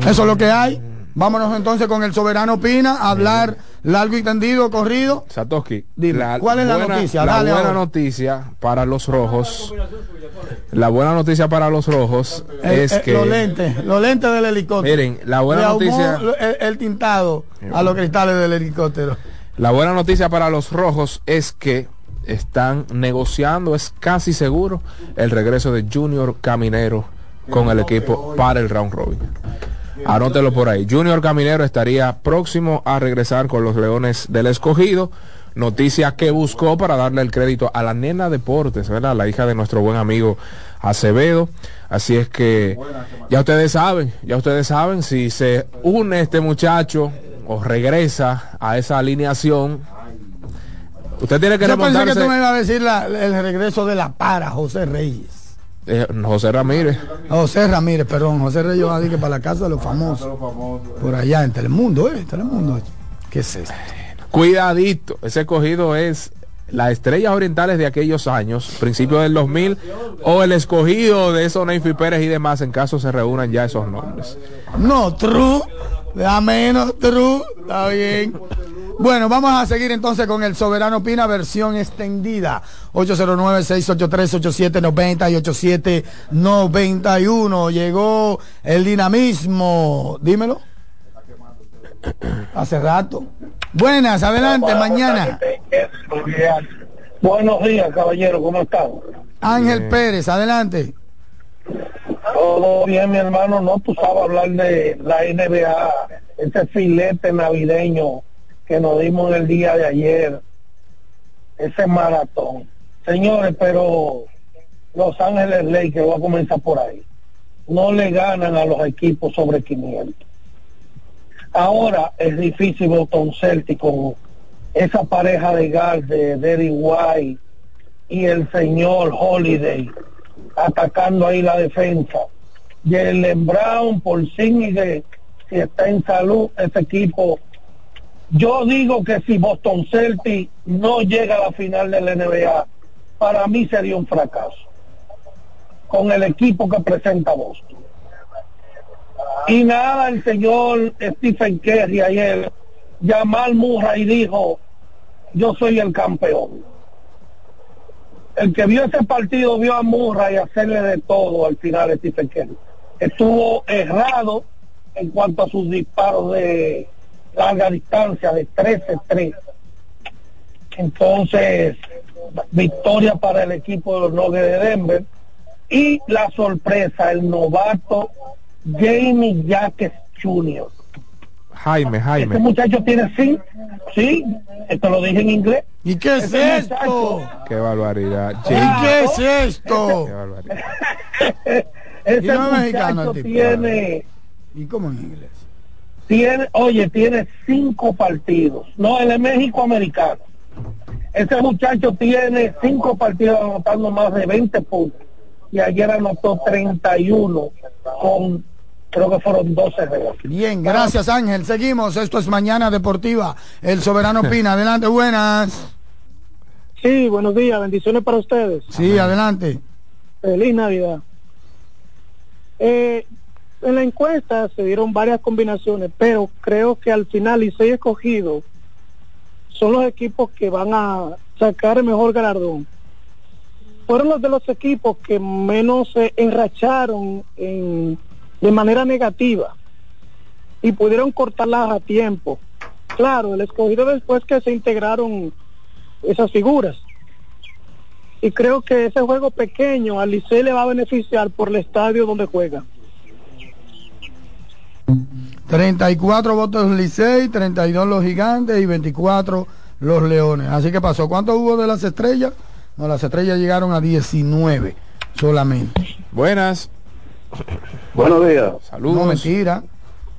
Eso es lo que hay. Vámonos entonces con el soberano Pina a hablar largo y tendido, corrido. Satoshi, Dime, ¿cuál es la buena- noticia? La Dale buena ahora. noticia para los rojos. La buena noticia para los rojos El- es el- que los lentes, los lentes del helicóptero. Miren, la buena Le noticia- El, el tintado a los cristales del helicóptero. La buena noticia para los rojos es que están negociando, es casi seguro, el regreso de Junior Caminero con el equipo para el round robin. Anótelo por ahí. Junior Caminero estaría próximo a regresar con los Leones del Escogido. Noticia que buscó para darle el crédito a la nena Deportes, ¿verdad? La hija de nuestro buen amigo Acevedo. Así es que ya ustedes saben, ya ustedes saben si se une este muchacho o regresa a esa alineación. Usted tiene que Yo pensé que tú me ibas a decir la- el regreso de la para, José Reyes. Eh, José Ramírez. José Ramírez, perdón, José Reyes que para la casa de los famosos. Por allá en Telemundo, ¿eh? Telemundo. ¿Qué es esto? Cuidadito, ese escogido es las estrellas orientales de aquellos años, principios del 2000, o el escogido de esos Neyfi Pérez y demás, en caso se reúnan ya esos nombres. No, true. Da menos, true. Está bien. Bueno, vamos a seguir entonces con el Soberano Pina versión extendida. 809-683-8790 y 8791. Llegó el dinamismo. Dímelo. Hace rato. Buenas, adelante, mañana. Buenos días, caballero, ¿cómo están? Ángel Pérez, adelante. Todo bien, mi hermano. No, tú sabes hablar de la NBA, ese filete navideño que nos dimos el día de ayer, ese maratón. Señores, pero Los Ángeles Lakers, voy a comenzar por ahí, no le ganan a los equipos sobre 500. Ahora es difícil Boston Celtic con esa pareja de gas de Derry White y el señor Holiday atacando ahí la defensa. Jalen Brown, por de si está en salud, ese equipo. Yo digo que si Boston Celtic no llega a la final de la NBA, para mí sería un fracaso con el equipo que presenta Boston. Y nada, el señor Stephen Curry ayer, Jamal Murray dijo, yo soy el campeón. El que vio ese partido vio a Murray hacerle de todo al final Stephen Curry. Estuvo errado en cuanto a sus disparos de larga distancia, de 13-3. Entonces, victoria para el equipo de los Nuggets de Denver. Y la sorpresa, el novato Jamie Jackes Jr. Jaime, Jaime. Este muchacho tiene cinco, sí, esto lo dije en inglés. ¿Y qué es Este esto? Qué barbaridad. ¿Y qué es esto? Qué barbaridad. Mexicano muchacho el tipo. tiene, ¿Y cómo en inglés? Tiene, oye, tiene cinco partidos. No, él es México americano. Ese muchacho tiene cinco partidos anotando más de 20 puntos. Y ayer anotó 31 con, creo que fueron 12 rebotes. Bien, gracias Ángel. Seguimos. Esto es Mañana Deportiva. El Soberano Pina. Adelante, buenas. Sí, buenos días, bendiciones para ustedes. Sí, adelante. Feliz Navidad. Eh, en la encuesta se dieron varias combinaciones, pero creo que al final y seis escogidos son los equipos que van a sacar el mejor galardón. Fueron los de los equipos que menos se enracharon en- de manera negativa y pudieron cortarlas a tiempo. Claro, el escogido después que se integraron esas figuras. Y creo que ese juego pequeño al Licey le va a beneficiar por el estadio donde juega. 34 votos Licey, 32 los gigantes y 24 los leones. Así que pasó. ¿Cuánto hubo de las estrellas? No, las estrellas llegaron a 19. solamente. Buenas. Buenos días. Saludos. No, mentira.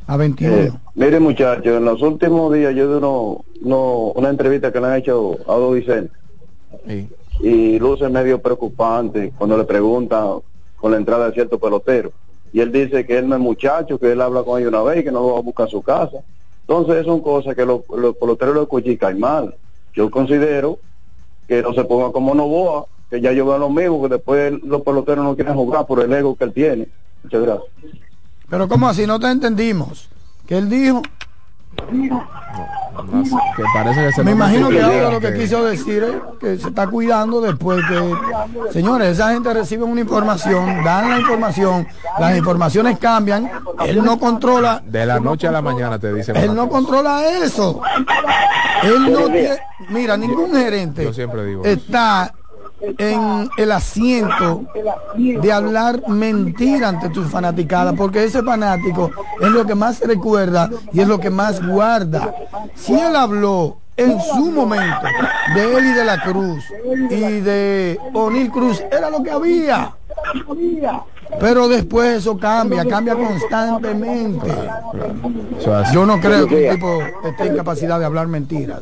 A 21. Eh, mire muchachos, en los últimos días yo de uno, no, una entrevista que le han hecho a Odo Vicente Sí. y luce medio preocupante cuando le preguntan con la entrada de cierto pelotero. Y él dice que él no es muchacho, que él habla con ellos una vez y que no lo va a buscar su casa. Entonces son cosas que los, los peloteros lo escuchan mal. Yo considero que no se ponga como Novoa, que ya yo veo lo mismo, que después los peloteros no quieren jugar por el ego que él tiene. Muchas gracias. Pero ¿cómo así? No te entendimos. ¿Qué él dijo? Que parece que se Me imagino que ahora lo que quiso decir es que se está cuidando después que... Señores, esa gente recibe una información, dan la información, las informaciones cambian, él no controla, De la noche a la mañana te dicen. él no controla eso. Él no tiene... Mira, ningún gerente Yo siempre digo. está en el asiento de hablar mentira ante tus fanaticadas, porque ese fanático es lo que más recuerda y es lo que más guarda. Si él habló en su momento de él y de la Cruz y de O'Neill Cruz, era lo que había. Pero después eso cambia, cambia constantemente. Yo no creo que un tipo esté en capacidad de hablar mentiras.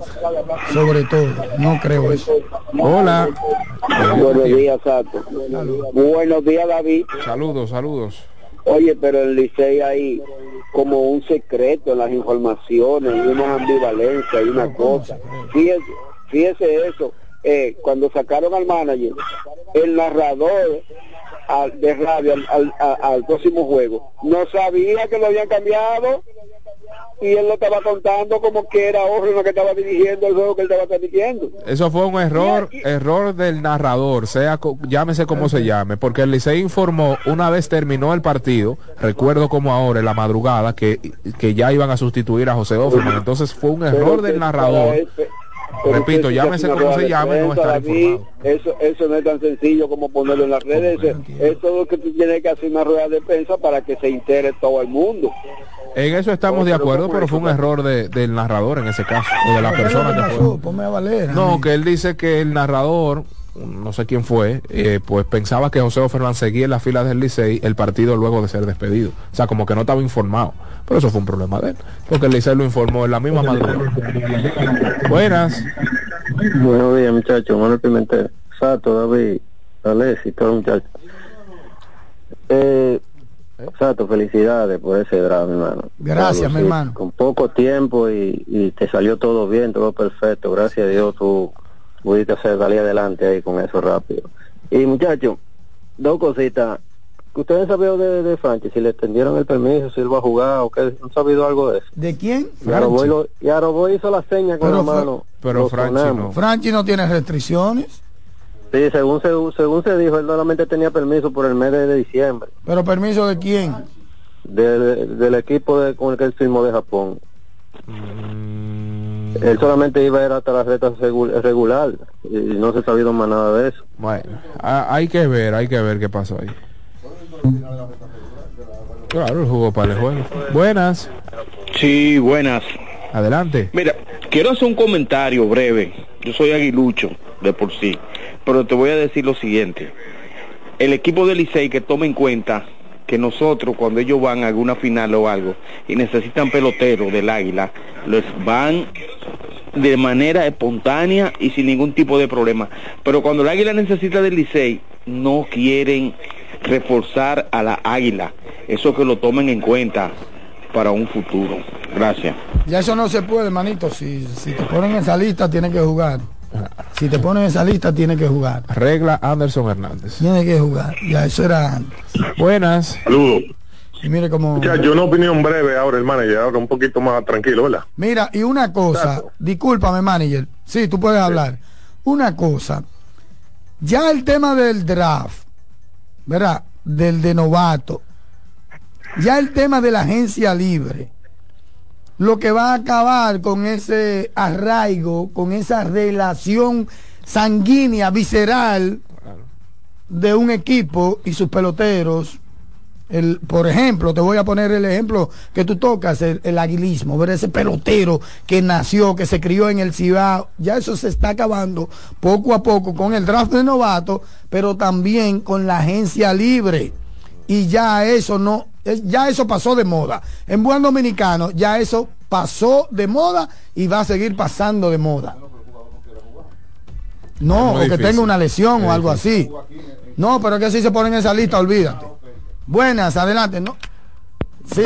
Sobre todo, no creo eso. Hola. Buenos días, Sato. Buenos días, David. Saludos, saludos. Oye, pero el Licey hay como un secreto en las informaciones, y una ambivalencia y una cosa. Fíjese, fíjese eso. Eh, cuando sacaron al manager, el narrador al- de radio al, al- al próximo juego no sabía que lo habían cambiado y él lo estaba contando como que era Orlando que estaba dirigiendo el juego que él estaba transmitiendo. Eso fue un error, error del narrador, sea llámese como se llame, porque el Licey informó una vez terminó el partido, recuerdo como ahora en la madrugada que, que ya iban a sustituir a José Offerman, entonces fue un error del narrador. Repito, llámese como se llame, no David, informado. Eso, eso no es tan sencillo como ponerlo en las redes. Eso, eso es lo que tú tienes que hacer una rueda de prensa para que se entere todo el mundo. En eso estamos de acuerdo, pero fue un error de- del narrador en ese caso, o de la ¿Qué es lo persona que fue. No, que él dice que el narrador, no sé quién fue, eh, pues pensaba que José Fernández seguía en la fila del Licey el partido luego de ser despedido. O sea, como que no estaba informado. Pero eso fue un problema de él. Porque el Licey lo informó en la misma madrugada. Buenas. Buenos días, muchachos. Manuel Pimentel. Sato, David, Alessi, todos los muchachos. Eh, Sato, felicidades por ese drama, hermano. Gracias, mi hermano. Con poco tiempo y, y te salió todo bien, todo perfecto. Gracias a Dios tú pudiste hacer salir adelante ahí con eso rápido. Y muchachos, dos cositas. ¿Ustedes sabían de, de Franchi? Si le extendieron el permiso, si él va a jugar o qué. ¿Han sabido algo de eso? ¿De quién? Y Aroboy, lo- y Aroboy hizo la seña con Pero la Fra- mano. pero Franchi no. Franchi no tiene restricciones, Sí, según se, según se dijo, él solamente tenía permiso por el mes de, de diciembre pero permiso de quién? del, del equipo de, con el que él firmó de Japón. Mm. Él solamente iba a ir hasta la reta regular y no se ha sabido más nada de eso. Bueno, ha- hay que ver, hay que ver qué pasó ahí. Claro, jugó para el juego. Buenas. Sí, buenas. Adelante. Mira, quiero hacer un comentario breve. Yo soy aguilucho de por sí, pero te voy a decir lo siguiente. El equipo del Licey que tome en cuenta que nosotros cuando ellos van a alguna final o algo y necesitan peloteros del Águila, los van de manera espontánea y sin ningún tipo de problema. Pero cuando el Águila necesita del Licey, no quieren reforzar a la Águila. Eso que lo tomen en cuenta para un futuro. Gracias. Ya eso no se puede, manito. Si, si te ponen en esa lista, tienes que jugar. Si te ponen en esa lista, tienes que jugar. Regla Anderson Hernández. Tienes que jugar. Ya eso era antes. Buenas. Saludos. Y mire cómo... Muchachos, una opinión breve ahora, el manager, ahora un poquito más tranquilo, ¿verdad? Mira, y una cosa, discúlpame, manager. Sí, tú puedes hablar. Una cosa, ya el tema del draft, ¿verdad? Del de novato, ya el tema de la agencia libre, lo que va a acabar con ese arraigo, con esa relación sanguínea, visceral de un equipo y sus peloteros, El, por ejemplo, te voy a poner el ejemplo que tú tocas, el, el aguilismo, ver ese pelotero que nació, que se crió en el Cibao, ya eso se está acabando poco a poco con el draft de novato, pero también con la agencia libre. Y ya eso no, eh, ya eso pasó de moda. En buen dominicano, ya eso pasó de moda y va a seguir pasando de moda. No, o que tenga una lesión Es o algo así. No, pero es que si se ponen en esa lista, olvídate. Buenas, adelante, ¿no? Sí,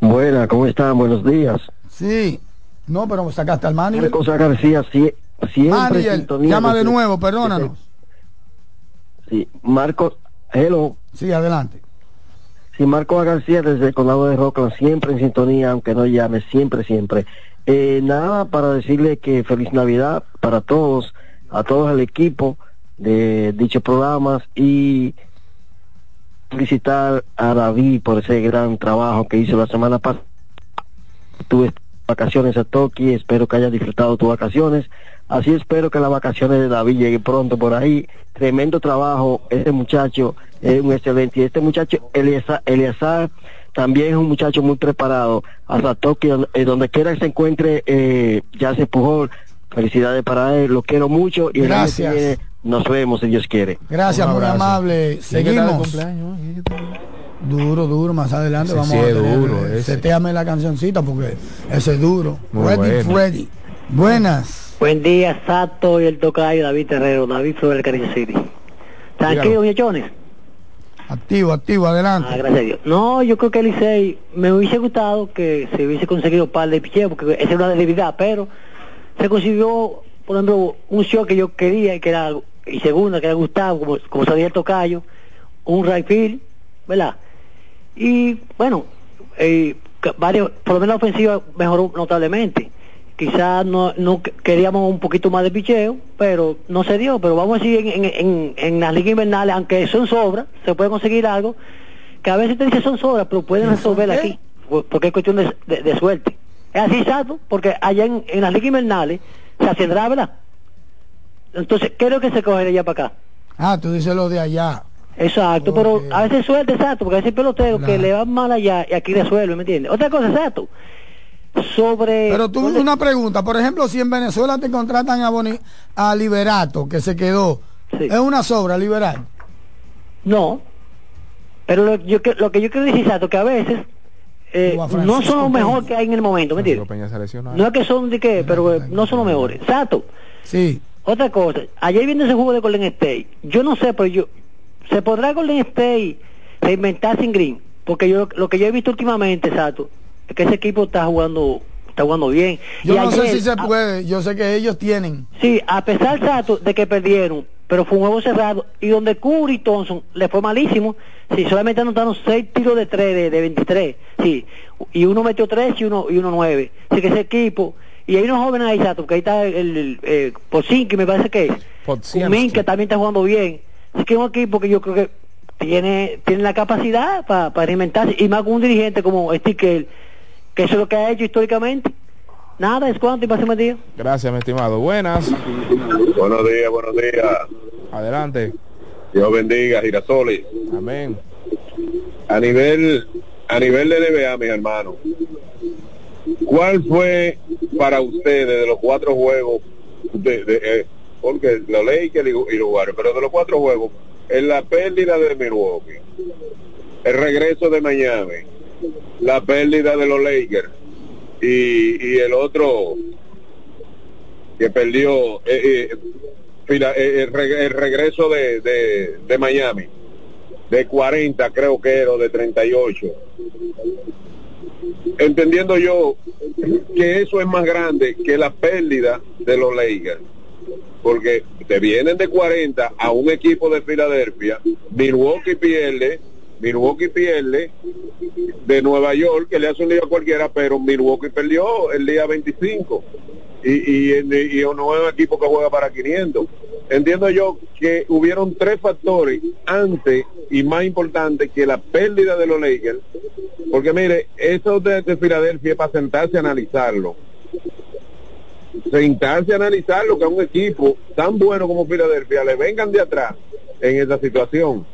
Buena, ¿cómo están? Buenos días. sí. No, pero sacaste al manager. Marcos García, sie- siempre sintonía llama de nuevo, perdónanos. Sí, Marcos, hello. Sí, adelante. Sí, Marcos García desde el condado de Rockland, siempre en sintonía, aunque no llame, siempre, siempre. Eh, nada, para decirle que feliz Navidad para todos, a todos el equipo de dichos programas y felicitar a David por ese gran trabajo que hizo la semana pasada. Tuve vacaciones a Toki, espero que hayas disfrutado tus vacaciones. Así espero que las vacaciones de David lleguen pronto por ahí. Tremendo trabajo, este muchacho es un excelente. Y este muchacho, Eliazar, Eliazar también es un muchacho muy preparado. Hasta Toki, donde, eh, donde quiera que se encuentre, eh, ya se empujó. Felicidades para él, lo quiero mucho y Gracias. viene nos vemos si Dios quiere. Gracias, muy amable. ¿Quién que está de Seguimos. Duro, duro, más adelante Ese vamos sí a tener, duro, eh, ese. setéame la cancioncita porque ese es duro. Muy ready, bueno. Freddy. Buenas. Buen día, Sato y el tocayo David Terrero, David Flores del Cariño City. Tranquilo, muchachones. Activo, activo, adelante. Ah, gracias a Dios. No, yo creo que el Licey me hubiese gustado que se hubiese conseguido un par de picheos, porque esa es una debilidad, pero se consiguió, por ejemplo, un show que yo quería y que era, y segunda, que era Gustavo, como, como sabía el tocayo, un right field, ¿verdad? Y bueno, eh, varios, por lo menos la ofensiva mejoró notablemente. Quizás no, no que- queríamos un poquito más de picheo, pero no se dio. Pero vamos a decir, en, en, en, en las ligas invernales, aunque son sobras, se puede conseguir algo que a veces te dice son sobras, pero pueden resolver aquí, por- porque es cuestión de, de- de suerte. Es así, Sato, porque allá en, en las ligas invernales se hacendrá, ¿verdad? Entonces, ¿qué es lo que se coge de allá para acá? Ah, tú dices lo de allá. Exacto, pero a veces suerte, exacto, porque a veces hay peloteros que le van mal allá y aquí resuelve, ¿me entiendes? Otra cosa, exacto, sobre... Pero tú, una pregunta, por ejemplo, si en Venezuela te contratan a, Boni- a Liberato, que se quedó, ¿es una sobra liberar? No, pero lo, yo, que- lo que yo quiero decir, exacto, que a veces eh, a no son lo mejor Peña. que hay en el momento, ¿me entiendes? No es que son de qué, pero eh, no son los mejores. Exacto. Sí. Otra cosa, ayer viendo ese juego de Golden State, yo no sé, pero yo, ¿se podrá Golden State reinventar sin Green? Porque yo lo que yo he visto últimamente, es que ese equipo está jugando está jugando bien. Yo Y no sé si se a- puede, yo sé que ellos tienen. Sí, a pesar exacto de que perdieron, pero fue un juego cerrado. Y donde Curry y Thompson le fue malísimo, sí, solamente anotaron seis tiros de tres de, de 23, sí, y uno metió tres y uno y uno nueve, así que ese equipo y hay unos jóvenes ahí, exacto, que ahí está el, el eh, me parece que es, Kumin, que también está jugando bien, así que es un equipo que yo creo que tiene tiene la capacidad para reinventarse y más con un dirigente como Sticker, que eso es lo que ha hecho históricamente. Nada, es cuanto y pase buen día. Gracias, mi estimado. Buenas. Buenos días, buenos días. Adelante. Dios bendiga, Girasoles. Amén. A nivel, a nivel de NBA, mis hermanos, ¿cuál fue para ustedes de los cuatro juegos, de, de, eh, porque los Lakers y, y los Warriors, pero de los cuatro juegos, en la pérdida de Milwaukee, el regreso de Miami, la pérdida de los Lakers y, y el otro que perdió eh, eh, eh, el, reg- el regreso de, de, de Miami de 40 creo que era de 38 entendiendo yo que eso es más grande que la pérdida de los Lakers porque te vienen de 40 a un equipo de Filadelfia Milwaukee pierde Milwaukee pierde de Nueva York que le hace un día a cualquiera pero Milwaukee perdió el día 25 y, y, un equipo que juega para 500 entiendo yo que hubieron tres factores antes y más importantes que la pérdida de los Lakers. Porque mire eso de, de Filadelfia es para sentarse a analizarlo. Sentarse a analizarlo que a un equipo tan bueno como Filadelfia le vengan de atrás en esa situación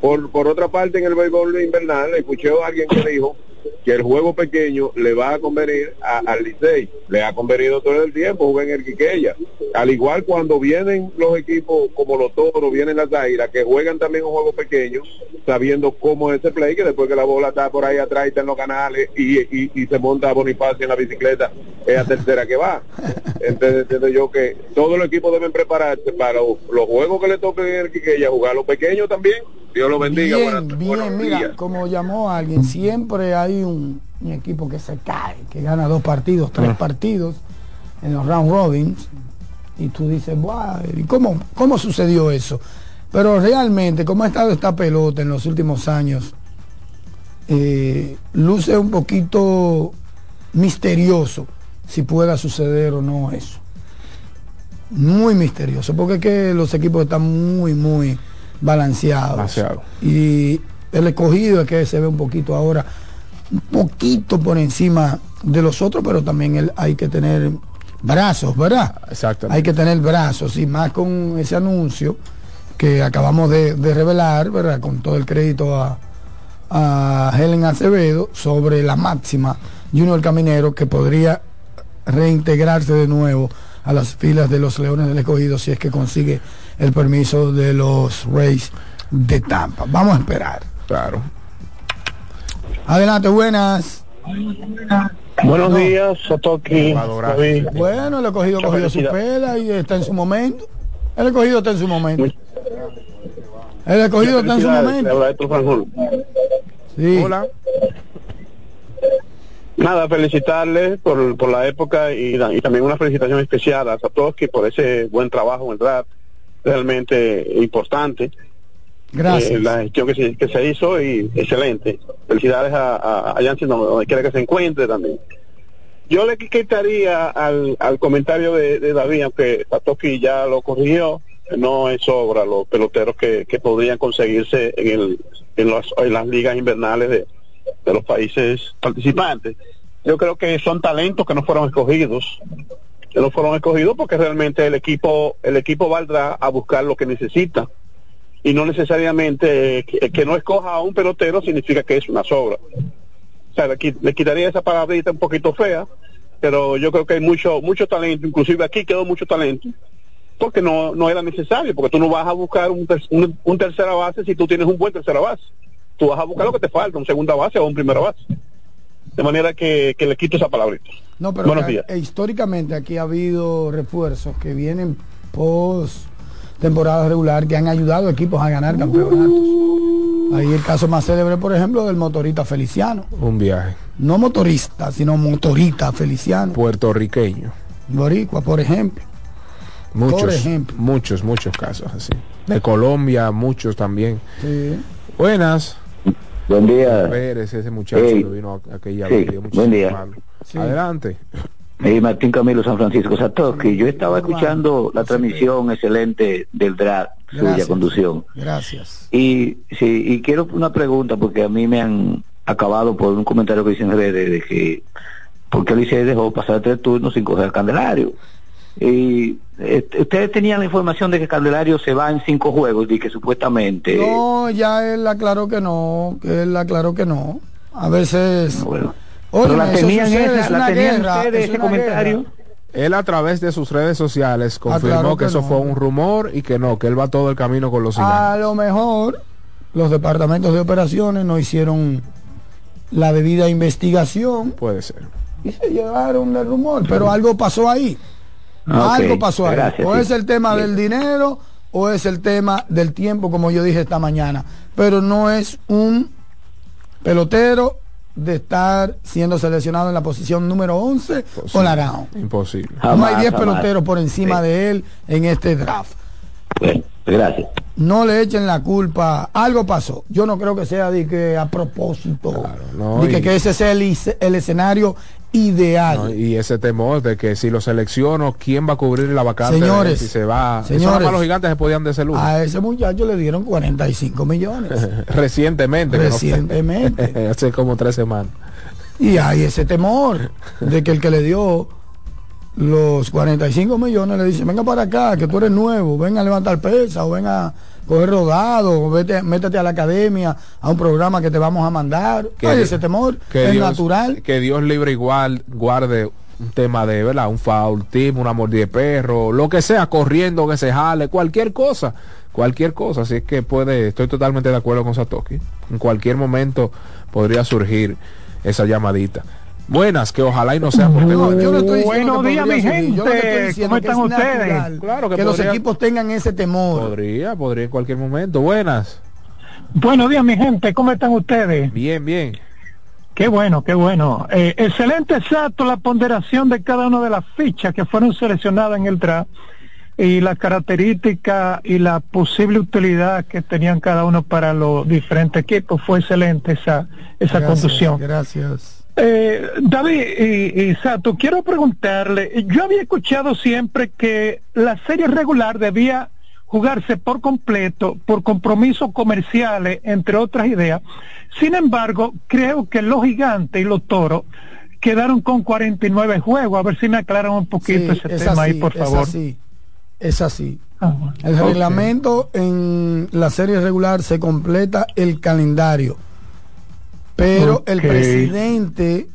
Por, por otra parte, en el béisbol invernal, escuché a alguien que dijo que el juego pequeño le va a convenir a- al Licey. Le ha convenido todo el tiempo jugar en el Quiqueya. Al igual cuando vienen los equipos como los toros, vienen las águilas, que juegan también un juego pequeño, sabiendo cómo es ese play, que después que la bola está por ahí atrás y está en los canales y, y- y se monta Bonifacio en la bicicleta, es la tercera que va. Entonces entiendo yo que todos los equipos deben prepararse para los, los juegos que le toquen en el Quiqueya, jugar los pequeños también. Dios los bendiga. Bien, Buenas- bien, mira, días. como llamó alguien, siempre hay un, un equipo que se cae, que gana dos partidos, tres partidos en los round robins, y tú dices, "Buah, ¿y cómo, cómo sucedió eso? Pero realmente, como ha estado esta pelota en los últimos años, eh, luce un poquito misterioso si pueda suceder o no eso. Muy misterioso, porque es que los equipos están muy, muy balanceados. Demasiado. Y el escogido es que se ve un poquito ahora, un poquito por encima de los otros, pero también el- hay que tener brazos, ¿verdad? Exactamente. Hay que tener brazos, y más con ese anuncio que acabamos de, de revelar, ¿verdad? Con todo el crédito a, a Helen Acevedo sobre la máxima Junior Caminero que podría reintegrarse de nuevo a las filas de los Leones del Escogido si es que consigue el permiso de los Rays de Tampa. Vamos a esperar. Claro. Adelante, buenas. Buenos días, Sotoki. Bueno, el escogido cogido su pela y está en su momento. El escogido está en su momento. El escogido está en su momento. Sí. Hola. Nada, felicitarle por, por la época y, y también una felicitación especial a Satoshi por ese buen trabajo en realmente importante. Gracias. Eh, la gestión que se, que se hizo y excelente. Felicidades a, a, a Janssen donde, quiera que se encuentre también. Yo le quitaría al, al comentario de, de David, aunque Satoshi ya lo corrigió, no es sobra los peloteros que, que podrían conseguirse en, el, en, las, en las ligas invernales de, de los países participantes. Yo creo que son talentos que no fueron escogidos, que no fueron escogidos porque realmente el equipo, el equipo valdrá a buscar lo que necesita y no necesariamente que, que no escoja a un pelotero significa que es una sobra. O sea, le, le quitaría esa palabrita un poquito fea, pero yo creo que hay mucho mucho talento, inclusive aquí quedó mucho talento, porque no no era necesario, porque tú no vas a buscar un, ter- un, un tercera base si tú tienes un buen tercera base. Tú vas a buscar lo que te falta, un segunda base o un primera base. De manera que, que le quito esa palabrita. No, pero Buenos que- días. eh, históricamente aquí ha habido refuerzos que vienen post temporada regular que han ayudado a equipos a ganar campeonatos. Ahí el caso más célebre, por ejemplo, del motorista Feliciano. Un viaje. No motorista, sino motorista Feliciano. Puertorriqueño. Boricua, por ejemplo. Muchos, Por ejemplo. muchos, muchos casos así. De Colombia, muchos también. Sí. Buenas. Buen día. Pérez, ese muchacho Hey. que vino a- aquella Sí, vez. buen día. Adelante. Eh, Martín Camilo San Francisco Satoshi. Yo estaba escuchando la transmisión excelente del suya Gracias. conducción. Gracias. Y sí, y quiero una pregunta porque a mí me han acabado por un comentario que hice en redes de que porque Licey dejó pasar tres turnos sin coger a Candelario. Y eh, ustedes tenían la información de que Candelario se va en cinco juegos y que supuestamente No, ya él aclaró que no, que él aclaró que no. A veces... Oye, Pero la tenían sucede, esa, es la una tenían guerra, ustedes, es ese una comentario. guerra. Él a través de sus redes sociales confirmó Aclaró que, que eso fue un rumor y que no, que él va todo el camino con los A lo mejor los departamentos de operaciones no hicieron la debida investigación Puede ser. y se llevaron del rumor, pero algo pasó ahí. Ah. Algo pasó ahí. Gracias, o sí. es el tema del dinero o es el tema del tiempo, como yo dije esta mañana. Pero no es un pelotero de estar siendo seleccionado en la posición número 11 o Naranjo. Imposible. no hay 10 jamás. peloteros por encima de él en este draft. Bueno, gracias. No le echen la culpa. Algo pasó. Yo no creo que sea de que a propósito. no, de que, y- que ese sea el, el escenario ideal. ¿no? Y ese temor de que si lo selecciono, ¿quién va a cubrir la vacante? Señores, si se va. Eso señores. más los gigantes se podían de ese lujo. A ese muchacho le dieron 45 millones. Recientemente. no Recientemente. Hace como tres semanas. y hay ese temor de que el que le dio los 45 millones le dicen, venga para acá, que tú eres nuevo, venga a levantar pesa o venga a coger rodado, vete, métete a la academia, a un programa que te vamos a mandar. Que Dios- ese temor, que es Dios- natural. Que Dios libre igual guarde un tema de, ¿verdad? Un foul una mordida de perro, lo que sea, corriendo, que se jale, cualquier cosa, cualquier cosa. Así es que puede, estoy totalmente de acuerdo con Satoki. En cualquier momento podría surgir esa llamadita. Buenas, que ojalá y no sea porque No, yo no estoy diciendo Buenos días, mi yo estoy gente. ¿Cómo que es están ustedes? Claro que que los equipos tengan ese temor. podría, podría en cualquier momento. Buenas, Buenos días, mi gente. ¿Cómo están ustedes? bien, bien. Qué bueno, qué bueno. Eh, excelente, exacto, la ponderación de cada una de las fichas que fueron seleccionadas en el draft y las características y la posible utilidad que tenían cada uno para los diferentes equipos. Fue excelente esa, esa Gracias, conducción. Gracias. Eh, David y, y Sato, quiero preguntarle, yo había escuchado siempre que la serie regular debía jugarse por completo por compromisos comerciales, entre otras ideas. Sin embargo, creo que los gigantes y los toros quedaron con 49 juegos. A ver si me aclaran un poquito Sí, ese es tema ahí, por es favor. así, es así. Ah, bueno. El reglamento en la serie regular se completa el calendario, pero el presidente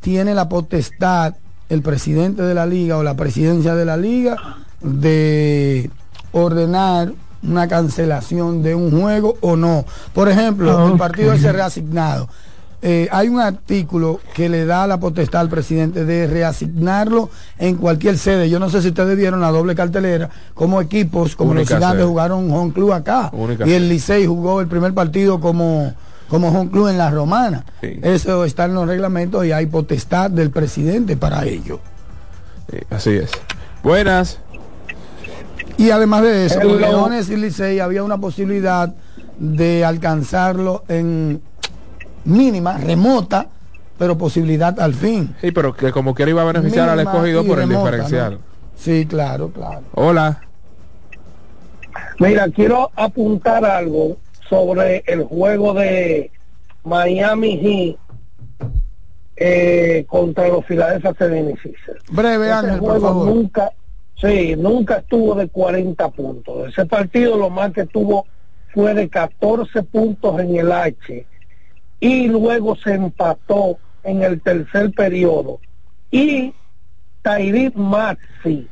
tiene la potestad, el presidente de la liga o la presidencia de la liga, de ordenar una cancelación de un juego o no. Por ejemplo, el partido ese reasignado. Eh, hay un artículo que le da la potestad al presidente de reasignarlo en cualquier sede. Yo no sé si ustedes vieron la doble cartelera, como equipos como Única los gigantes jugaron home club acá Única y el. Licey jugó el primer partido como como home club en la romana. Eso está en los reglamentos y hay potestad del presidente para ello. Sí, así es. Buenas. Y además de eso, con Hello. Leones y Licey había una posibilidad de alcanzarlo en mínima, remota, pero posibilidad al fin. Sí, pero que como quiera iba a beneficiar al Mínima escogido y por el diferencial. ¿no? Sí, claro, claro. Hola. Mira, quiero apuntar algo sobre el juego de Miami Heat eh, contra los Philadelphia 76ers. Breve, Ángel, por favor. nunca, sí, nunca estuvo de 40 puntos. Ese partido lo más que tuvo fue de 14 puntos en el H y luego se empató en el tercer periodo. Y Tairid Maxi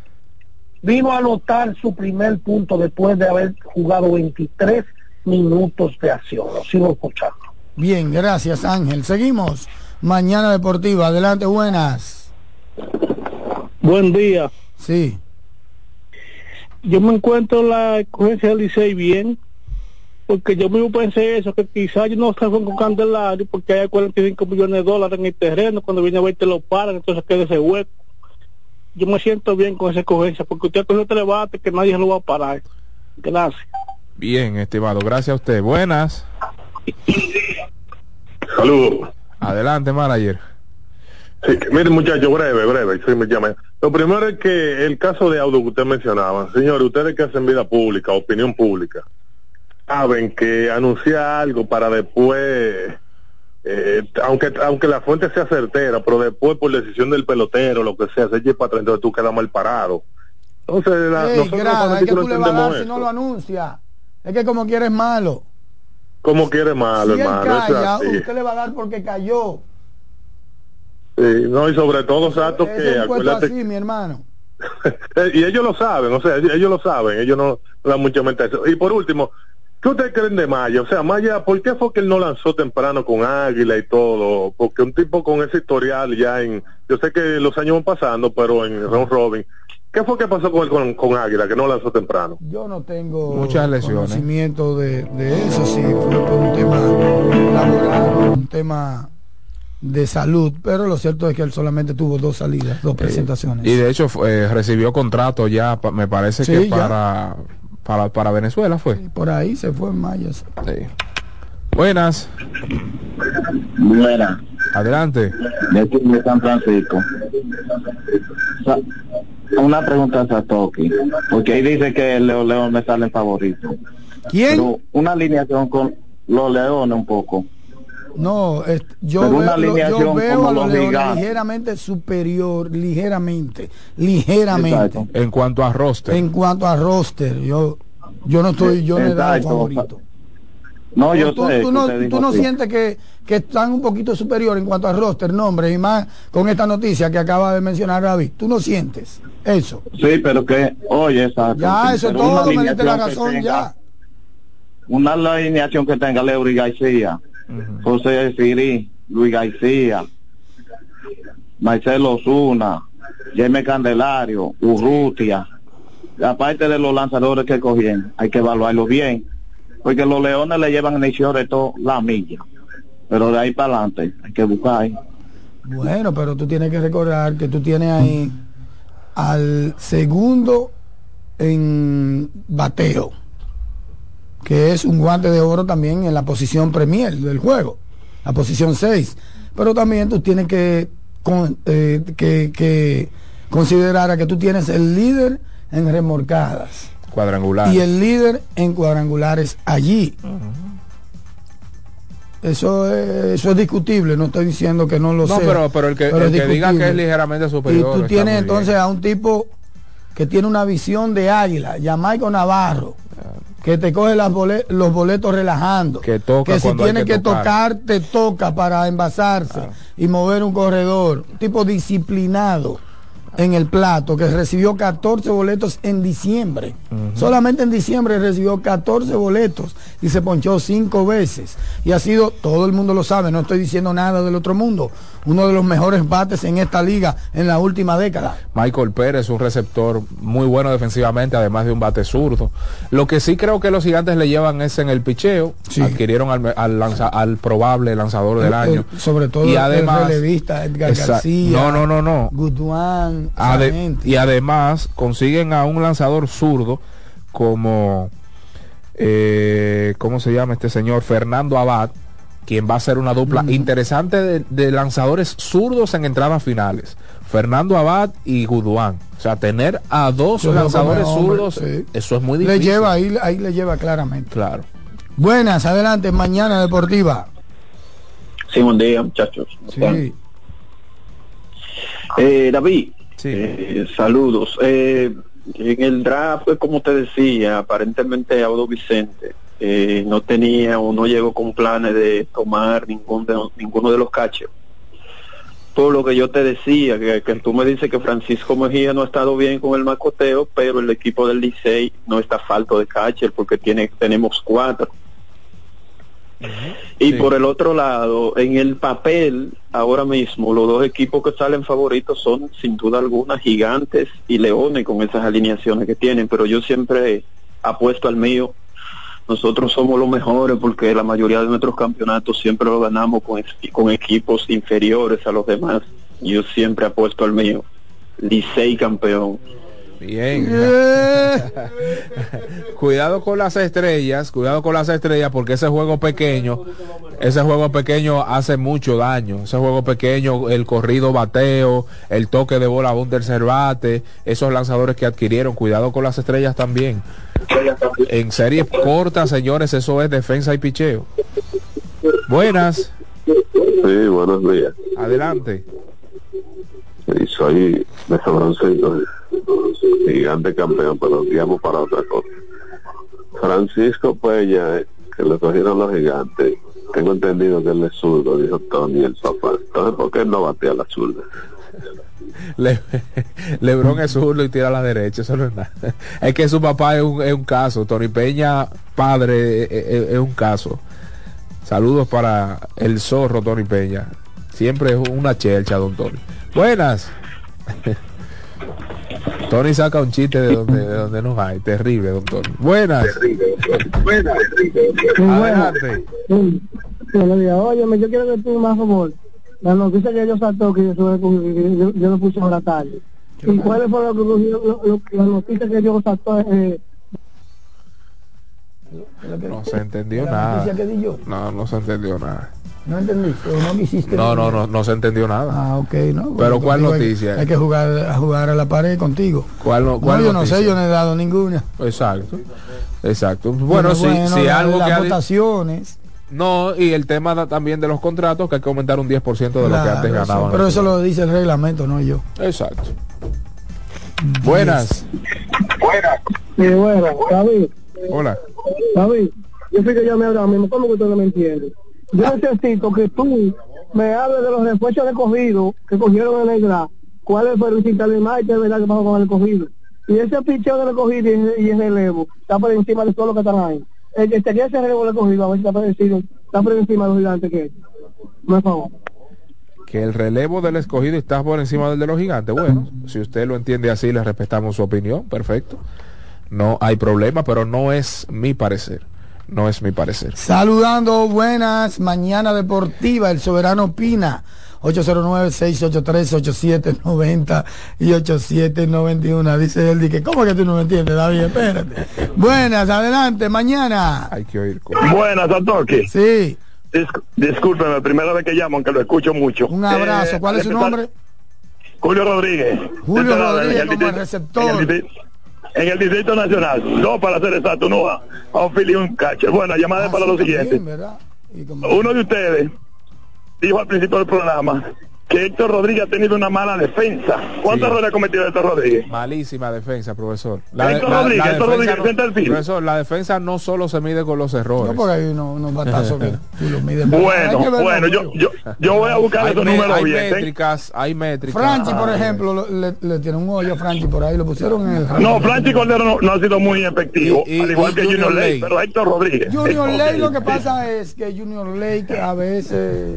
vino a anotar su primer punto después de haber jugado 23 minutos de acción. Lo sigo escuchando. Bien, gracias Ángel. Seguimos. Mañana Deportiva. Adelante, buenas. Buen día. Sí. Yo me encuentro la escogencia del Licey bien, porque yo mismo pensé eso, que quizás yo no salgo con Candelario, porque hay 45 millones de dólares en el terreno, cuando viene a ver te lo paran, entonces queda ese hueco. Yo me siento bien con esa escogencia, porque usted cogió este debate que nadie lo va a parar. Gracias. Bien, estimado. Gracias a usted. Buenas. Saludos. Adelante, manager. Sí, mire muchachos, breve, breve, sí, me llame. Lo primero es que el caso de auto que usted mencionaba, señores, ustedes que hacen vida pública, opinión pública, saben que anunciar algo para después, eh, aunque aunque la fuente sea certera, pero después por decisión del pelotero, lo que sea, se eche para atrás, entonces tú quedas mal parado. Entonces, la- Ey, nosotros grada, es que tú no le vas a dar si no lo anuncia. Es que como quieres malo. Como quiere malo, si él hermano, es calla, así. usted le va a dar porque cayó. Sí, no, y sobre todo, Sato, Es que acuérdate así, mi hermano. Y ellos lo saben, o sea, ellos lo saben, ellos no no dan mucha mente a eso. Y por último, ¿qué ustedes creen de Maya? O sea, Maya, ¿por qué fue que él no lanzó temprano con Águila y todo? Porque un tipo con ese historial ya en, yo sé que los años van pasando, pero en Ron Robin, ¿qué fue que pasó con él con, con Águila, que no lanzó temprano? Yo no tengo Muchas lesiones. conocimiento de, de eso, si fue por un tema laboral, un tema de salud, pero lo cierto es que él solamente tuvo dos salidas, dos presentaciones. Y de hecho eh, recibió contrato ya, pa- me parece Sí, que para, para para Venezuela fue. Por ahí se fue en Mayas. Sí. Buenas. Adelante. de aquí de San Francisco. Sa- Una pregunta a Satoki, porque ahí dice que Leo León me sale favorito. ¿Quién? Pero una alineación con los Leones un poco. No, es- yo, Pero veo, una yo alineación veo como a los los Leones gigantes. ligeramente superior, ligeramente, ligeramente. En cuanto a roster. En cuanto a roster, yo, yo no estoy, yo no he dado Exacto. favorito. No, yo tú, sé tú no, tú no sientes que, que están un poquito superior en cuanto a roster, nombre y más con esta noticia que acaba de mencionar David. Tú no sientes eso. Sí, pero que, oye, exacto. Ya, eso todo, me diste la razón tenga- ya. Una alineación que tenga Leury García, José Siri, Luis García, Marcelo Osuna, Jaime Candelario, Urrutia. Aparte de los lanzadores que cogían, hay que evaluarlo bien. Porque los leones le llevan el inicio de todo la milla. Pero de ahí para adelante hay que buscar. ahí. Bueno, pero tú tienes que recordar que tú tienes ahí al segundo en bateo, que es un guante de oro también en la posición premier del juego, la posición 6. Pero también tú tienes eh, que, que considerar a que tú tienes el líder en remorcadas Cuadrangular. y el líder en cuadrangulares allí. Eso es, eso es discutible, no estoy diciendo que no lo No, sea. pero, pero el que, pero el que diga que es ligeramente Y superior. tú está tienes entonces bien. a un tipo que tiene una visión de águila, Jamaico Navarro, que te coge las bole- los boletos relajando. Que toca que si tiene que que, tocar. tocar. te toca para envasarse y mover un corredor. Un tipo disciplinado en el plato, que recibió 14 boletos en diciembre. Solamente en diciembre recibió 14 boletos y se ponchó cinco veces. Y ha sido, todo el mundo lo sabe, no estoy diciendo nada del otro mundo, uno de los mejores bates en esta liga en la última década. Michael Pérez, un receptor muy bueno defensivamente, además de un bate zurdo. Lo que sí creo que los gigantes le llevan es en el picheo. Adquirieron al, al lanza- al probable lanzador del El- año. el- sobre todo y el además, relevista Edgar García. No, no, no, no. Ade- y además consiguen a un lanzador zurdo como eh, ¿cómo se llama este señor? Fernando Abad, quien va a ser una dupla Mm. interesante de, de lanzadores zurdos en entradas finales. Fernando Abad y Guduán. O sea, tener a dos lanzadores hombre, zurdos, sí. eso es muy Le difícil. lleva, ahí, ahí le lleva claramente. Claro. Buenas, adelante, mañana deportiva. Sí, buen día, muchachos. Eh, David, eh, saludos. Eh, en el draft, como te decía, aparentemente Audo Vicente eh, no tenía o no llegó con planes de tomar ningún de, ninguno de los catchers. Por lo que yo te decía, que, que tú me dices que Francisco Mejía no ha estado bien con el macoteo, pero el equipo del Licey no está falto de catcher porque tiene tenemos cuatro. Y por el otro lado, en el papel, ahora mismo, los dos equipos que salen favoritos son sin duda alguna gigantes y leones con esas alineaciones que tienen, pero yo siempre apuesto al mío. Nosotros somos los mejores porque la mayoría de nuestros campeonatos siempre los ganamos con, con equipos inferiores a los demás. Yo siempre apuesto al mío. Licey campeón. Bien. cuidado con las estrellas, cuidado con las estrellas porque ese juego pequeño, ese juego pequeño hace mucho daño. Ese juego pequeño, el corrido bateo, el toque de bola a un tercer bate, esos lanzadores que adquirieron, cuidado con las estrellas también. En series cortas, señores, eso es defensa y picheo. Buenas, Sí, buenos días. adelante. Soy de gigante campeón, pero guiamos para otra cosa. Francisco Peña, eh, que le cogieron los gigantes, tengo entendido que él es zurdo, dijo Tony el papá. Entonces, ¿por qué no batea la zurda? Le- Lebron es zurdo y tira a la derecha, eso no es nada. Es que su papá es un, es un caso, Tony Peña, padre, es, es- es un caso. Saludos para el zorro Tony Peña. Siempre es una chelcha, don Tony. Buenas. Tony saca un chiste de donde, de donde no hay. Terrible, don Tony. Buenas. Adelante. Sí, buenos días. Óyeme, yo quiero que tú más favor. La noticia que yo saltó, que yo, yo, yo lo puse ahora tarde. ¿Y cuáles fueron lo que cogió- lo- lo- las noticias que yo saltó? Eh, No se entendió La nada. noticia que di yo. No, no se entendió nada. ¿No entendiste? ¿O no quisiste? No, no, no, no se entendió nada. Ah, ok, no. Pero ¿cuál contigo hay- noticia? Hay, que jugar a jugar a la pared contigo. ¿Cuál, no, No, cuál yo no noticia? sé, yo no he dado ninguna. Exacto. Exacto. Bueno, si, si la- algo las que votaciones No, y el tema da- también de los contratos, que hay que aumentar un 10% de lo que Claro, antes eso- ganaban. pero eso lo dice el reglamento, no yo. Exacto. Buenas. Sí, bueno, David, Hola. David, yo fui que llamé ahora mismo, ¿cómo que usted no me entiende? Yo necesito que tú me hables de los refuerzos de cogido que cogieron en el cuáles fueron sin más y qué es verdad que pasó con el cogido. Y ese picheo del cogido y ese relevo está por encima de todo lo que están ahí. El que tenía ese relevo del cogido, a ver si está por encima, está por encima de los gigantes que es. Por favor. Que el relevo del escogido está por encima del de los gigantes. Bueno, si usted lo entiende así, le respetamos su opinión. Perfecto. No hay problema, pero no es mi parecer. No es mi parecer. Saludando, buenas, mañana deportiva, el soberano Pina, 809-683-8790 y 8791. Dice él, que ¿cómo que tú no me entiendes, David? Espérate. Buenas, adelante, mañana. Hay que oír. Buenas, Santorque. Sí. discúlpeme, primera vez que llamo, aunque lo escucho mucho. Un abrazo. Eh, ¿Cuál es su empezar- nombre? Julio Rodríguez. Julio Rodríguez como el receptor. En el, distrito- Nacional. No, para ser exacto, no a, a un fili y un catcher. Bueno, la llamada es para lo siguiente. Uno de ustedes dijo al principio del programa que Héctor Rodríguez ha tenido una mala defensa. ¿Cuántos Sí. errores ha cometido Héctor Rodríguez? Malísima defensa, profesor. Héctor Rodríguez, Héctor Rodríguez, frente al field. profesor, la defensa no solo se mide con los errores. No, porque hay unos, unos batazos que tú los mides. Bueno, que bueno, yo, yo, yo voy a buscar esos me- números hay bien. ¿eh? métricas, hay métricas. Franchi, por Ah, ejemplo, lo- le, le tiene un hoyo a Franchi por ahí, lo pusieron en el... No, Franchi Cordero no, no ha sido muy efectivo, Y- y- al igual que Junior, Junior Ley, Ley. pero Héctor Rodríguez. Junior Ley lo que pasa es que Junior Ley a veces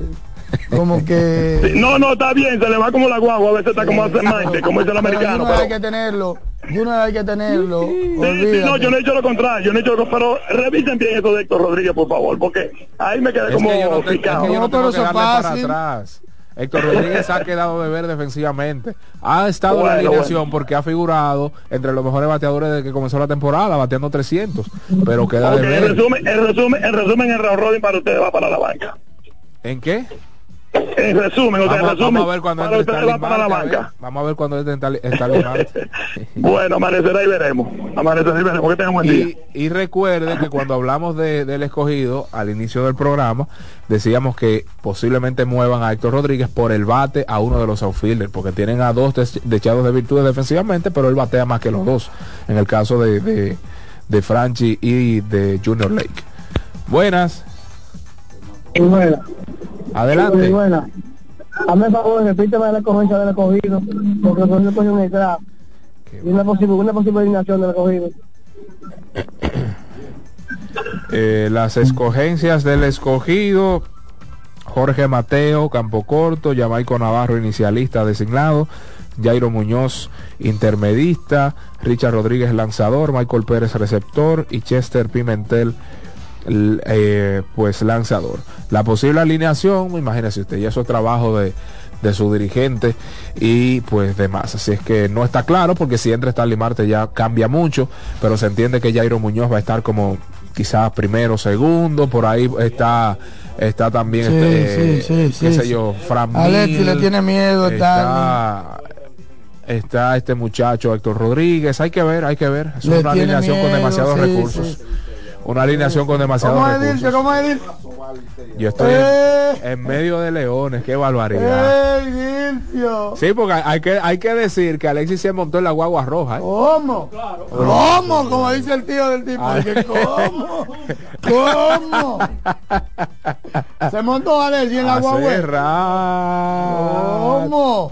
como que... No, no, está bien, se le va como la guagua, a veces está como hace Mike, como dice el Pero americano. Hay que tenerlo, Junior hay que tenerlo. Sí, sí, no, yo no he hecho lo contrario, yo no he hecho lo pero revisen bien eso de Héctor Rodríguez, por favor, porque ahí me quedé Es como que yo no, te- es picado. que yo no No, pero tengo que eso es darle para fácil. atrás. Héctor Rodríguez ha quedado de ver defensivamente. Ha estado en la Bueno, alineación porque ha figurado entre los mejores bateadores desde que comenzó la temporada, bateando 300. Pero queda Ok, de en ver. resumen, en resumen, en resumen, el round robin para ustedes va para la banca. ¿En qué? En resumen, o sea, en Vamos, resumen, vamos a ver cuando para entre la banca. Vamos a ver cuando entre. Bueno, amanecerá y veremos. Amanecerá y veremos. Que tengan buen día. Y, y recuerde que cuando hablamos de- del escogido al inicio del programa, decíamos que posiblemente muevan a Héctor Rodríguez por el bate a uno de los outfielders, porque tienen a dos dechados de virtudes defensivamente, pero él batea más que los dos, en el caso de, de, de Franchi y de Junior Lake. Buenas, Muy buena. adelante. Muy buena. Hazme el favor, repíteme la escogencia del escogido, porque son de cogido en el draft. Y una posible, una posible alineación del escogido. Eh, las escogencias del escogido Jorge Mateo, Campo Corto, Jamaico Navarro, inicialista designado, Jairo Muñoz, intermedista, Richard Rodríguez, lanzador, Michael Pérez, receptor y Chester Pimentel, eh, pues lanzador. La posible alineación, imagínese usted, y eso es trabajo de, de su dirigente y pues demás. Así es que no está claro porque si entra Stanley Marte ya cambia mucho, pero se entiende que Jairo Muñoz va a estar como quizás primero, segundo, por ahí está está también Sí, este, sí, sí, qué sí, sé sí. yo, Fran Alexi le tiene miedo, está está este muchacho Héctor Rodríguez, hay que ver, hay que ver, es Le una alineación con demasiados recursos. Una alineación con demasiados ¿Cómo es, recursos. Yo estoy ¡Eh! en, en medio de leones, qué barbaridad. ¡Ey, Dilcio! Sí, porque hay que, hay que decir que Alexis se montó en la guagua roja. ¿eh? ¿Cómo? ¿Cómo? Como dice el tío del tipo. ¿Cómo? ¿Cómo? Se montó Alexi en la guagua. ¿Cómo?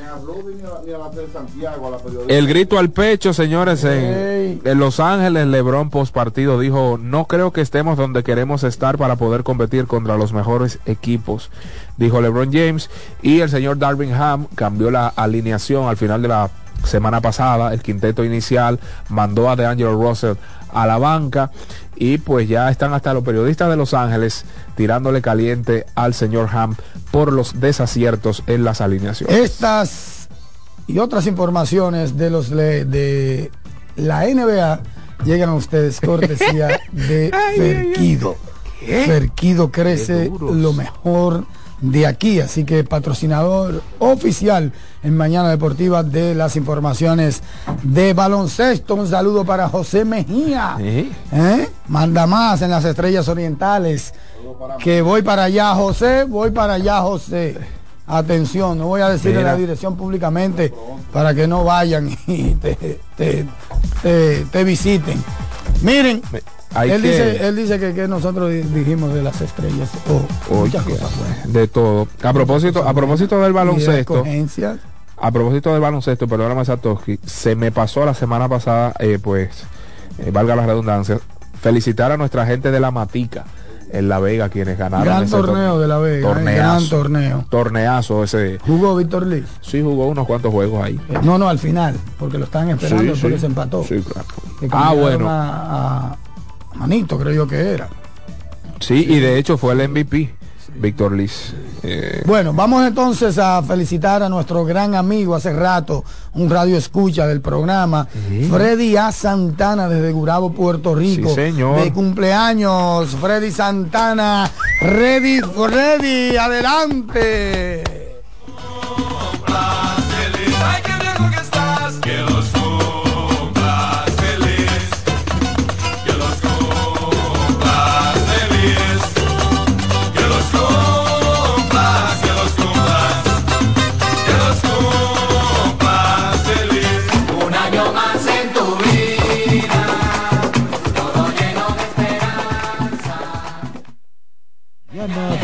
El grito al pecho, señores, en, en Los Ángeles, Lebron post partido dijo, no creo que estemos donde queremos estar para poder competir contra los mejores equipos, dijo Lebron James, y el señor Darvin Ham cambió la alineación al final de la semana pasada, el quinteto inicial, mandó a DeAngelo Russell a la banca y pues ya están hasta los periodistas de Los Ángeles tirándole caliente al señor Ham por los desaciertos en las alineaciones. Estas y otras informaciones de los de la NBA llegan a ustedes cortesía de Ferquido. Ferquido crece lo mejor de aquí, así que patrocinador oficial en Mañana Deportiva de las informaciones de baloncesto. Un saludo para José Mejía. ¿Eh? Manda más en las estrellas orientales. Que voy para allá, José, voy para allá, José. Atención, no voy a decirle la dirección públicamente para que no vayan y te, te visiten. Miren, él, dice, él dice que, nosotros dijimos de las estrellas o muchas cosas De todo. A propósito, a propósito del baloncesto. A propósito del baloncesto, perdóname Satoshi, se me pasó la semana pasada, eh, pues, eh, valga la redundancia, felicitar a nuestra gente de la Matica en La Vega, quienes ganaron. Gran torneo de La Vega. Eh, torneazo, gran torneo. Torneazo ese. ¿Jugó Víctor Lee? Sí, jugó unos cuantos juegos ahí. no, no, al final, porque lo estaban esperando, sí, se empató. Sí, claro. Ah, bueno. Manito, creo yo que era. Sí, y de hecho fue el MVP, Víctor Liz. Eh, bueno, vamos entonces a felicitar a nuestro gran amigo hace rato, un radio escucha del programa, Freddy A. Santana desde Gurabo, Puerto Rico. señor. De cumpleaños, Freddy Santana. Ready, Freddy, adelante.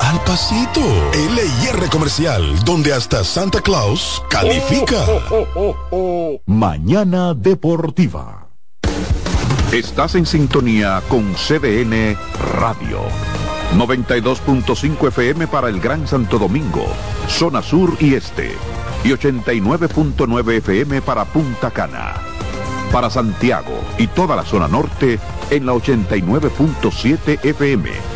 al pasito. LIR Comercial, donde hasta Santa Claus califica. Mañana Deportiva. Estás en sintonía con CDN Radio. 92.5 FM para el Gran Santo Domingo, zona sur y este. Y 89.9 FM para Punta Cana. Para Santiago y toda la zona norte en la 89.7 FM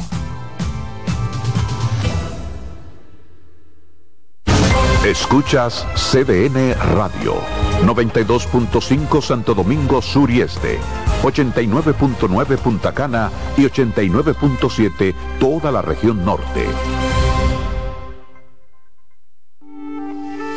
Escuchas CDN Radio, 92.5 Santo Domingo Sur y Este, 89.9 Punta Cana y 89.7 toda la región norte.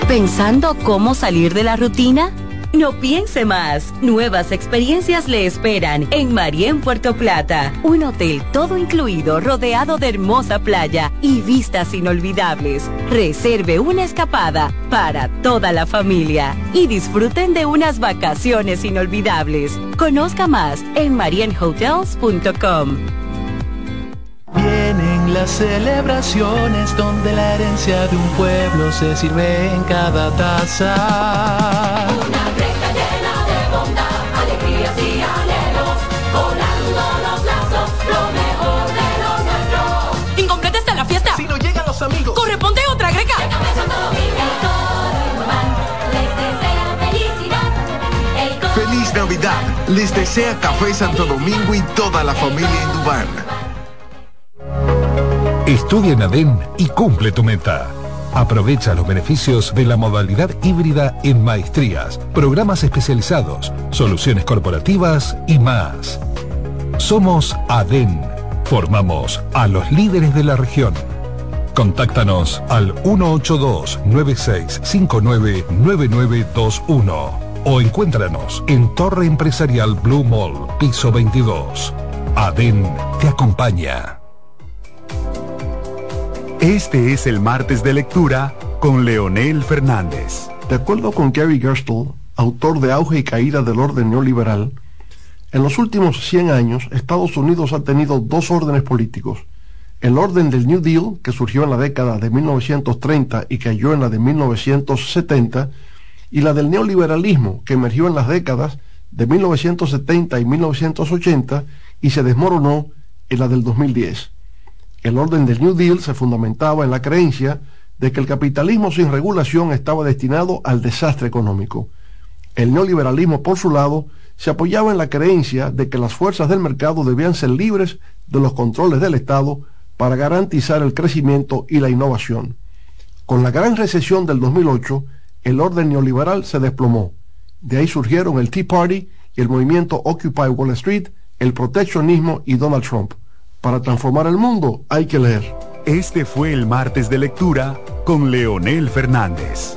¿Pensando cómo salir de la rutina? No piense más. Nuevas experiencias le esperan en Marien Puerto Plata. Un hotel todo incluido, rodeado de hermosa playa y vistas inolvidables. Reserve una escapada para toda la familia y disfruten de unas vacaciones inolvidables. Conozca más en marienhotels.com. Vienen las celebraciones donde la herencia de un pueblo se sirve en cada taza. Les desea Café Santo Domingo y toda la familia Indubán. Estudia en ADEN y cumple tu meta. Aprovecha los beneficios de la modalidad híbrida en maestrías, programas especializados, soluciones corporativas y más. Somos ADEN. Formamos a los líderes de la región. Contáctanos al 182-9659-9921 o encuéntranos en Torre Empresarial Blue Mall, piso 22. ADEN te acompaña. Este es el martes de lectura con Leonel Fernández. De acuerdo con Gary Gerstle, autor de Auge y Caída del Orden Neoliberal, en los últimos 100 años Estados Unidos ha tenido dos órdenes políticos. El orden del New Deal, que surgió en la década de 1930 y cayó en la de 1970, y la del neoliberalismo, que emergió en las décadas de 1970 y 1980 y se desmoronó en la del 2010. El orden del New Deal se fundamentaba en la creencia de que el capitalismo sin regulación estaba destinado al desastre económico. El neoliberalismo, por su lado, se apoyaba en la creencia de que las fuerzas del mercado debían ser libres de los controles del Estado para garantizar el crecimiento y la innovación. Con la gran recesión del 2008, el orden neoliberal se desplomó. De ahí surgieron el Tea Party y el movimiento Occupy Wall Street, el proteccionismo y Donald Trump. Para transformar el mundo hay que leer. Este fue el martes de lectura con Leonel Fernández.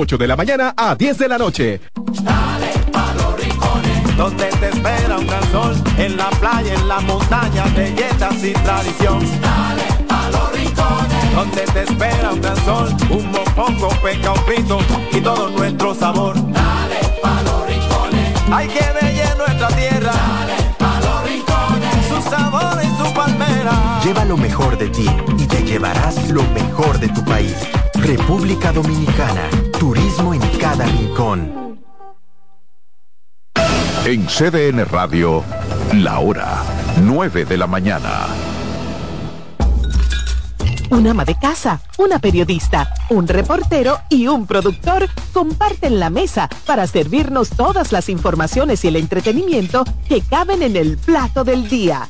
8 de la mañana a 10 de la noche. Donde te espera un gran sol, en la playa, en la montaña, belletas y tradición. Dale a los rincones. Donde te espera un gran sol, un mopongo, peca, un frito y todo nuestro sabor. Dale a los rincones. Hay que bella nuestra tierra. Dale a los rincones. Su sabor y su palmera. Lleva lo mejor de ti y te llevarás lo mejor de tu país. República Dominicana. Turismo en cada rincón. En CDN Radio, la hora 9 de la mañana. Un ama de casa, una periodista, un reportero y un productor comparten la mesa para servirnos todas las informaciones y el entretenimiento que caben en el plato del día.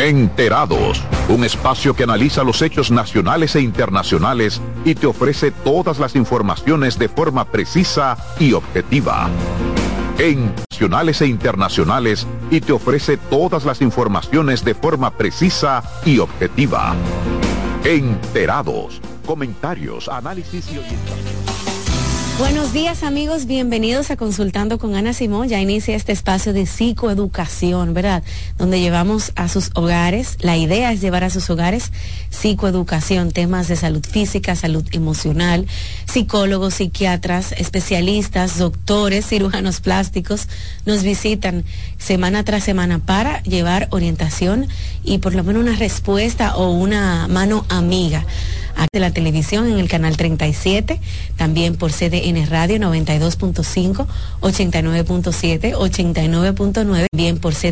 Enterados, un espacio que analiza los hechos nacionales e internacionales y te ofrece todas las informaciones de forma precisa y objetiva. En nacionales e internacionales y te ofrece todas las informaciones de forma precisa y objetiva. Enterados, comentarios, análisis y orientación. Buenos días amigos, bienvenidos a Consultando con Ana Simón. Ya inicia este espacio de psicoeducación, ¿verdad? Donde llevamos a sus hogares, la idea es llevar a sus hogares psicoeducación, temas de salud física, salud emocional, psicólogos, psiquiatras, especialistas, doctores, cirujanos plásticos, nos visitan semana tras semana para llevar orientación y por lo menos una respuesta o una mano amiga de la televisión en el canal 37, también por CDN Radio 92.5, 89.7, 89.9, bien por CD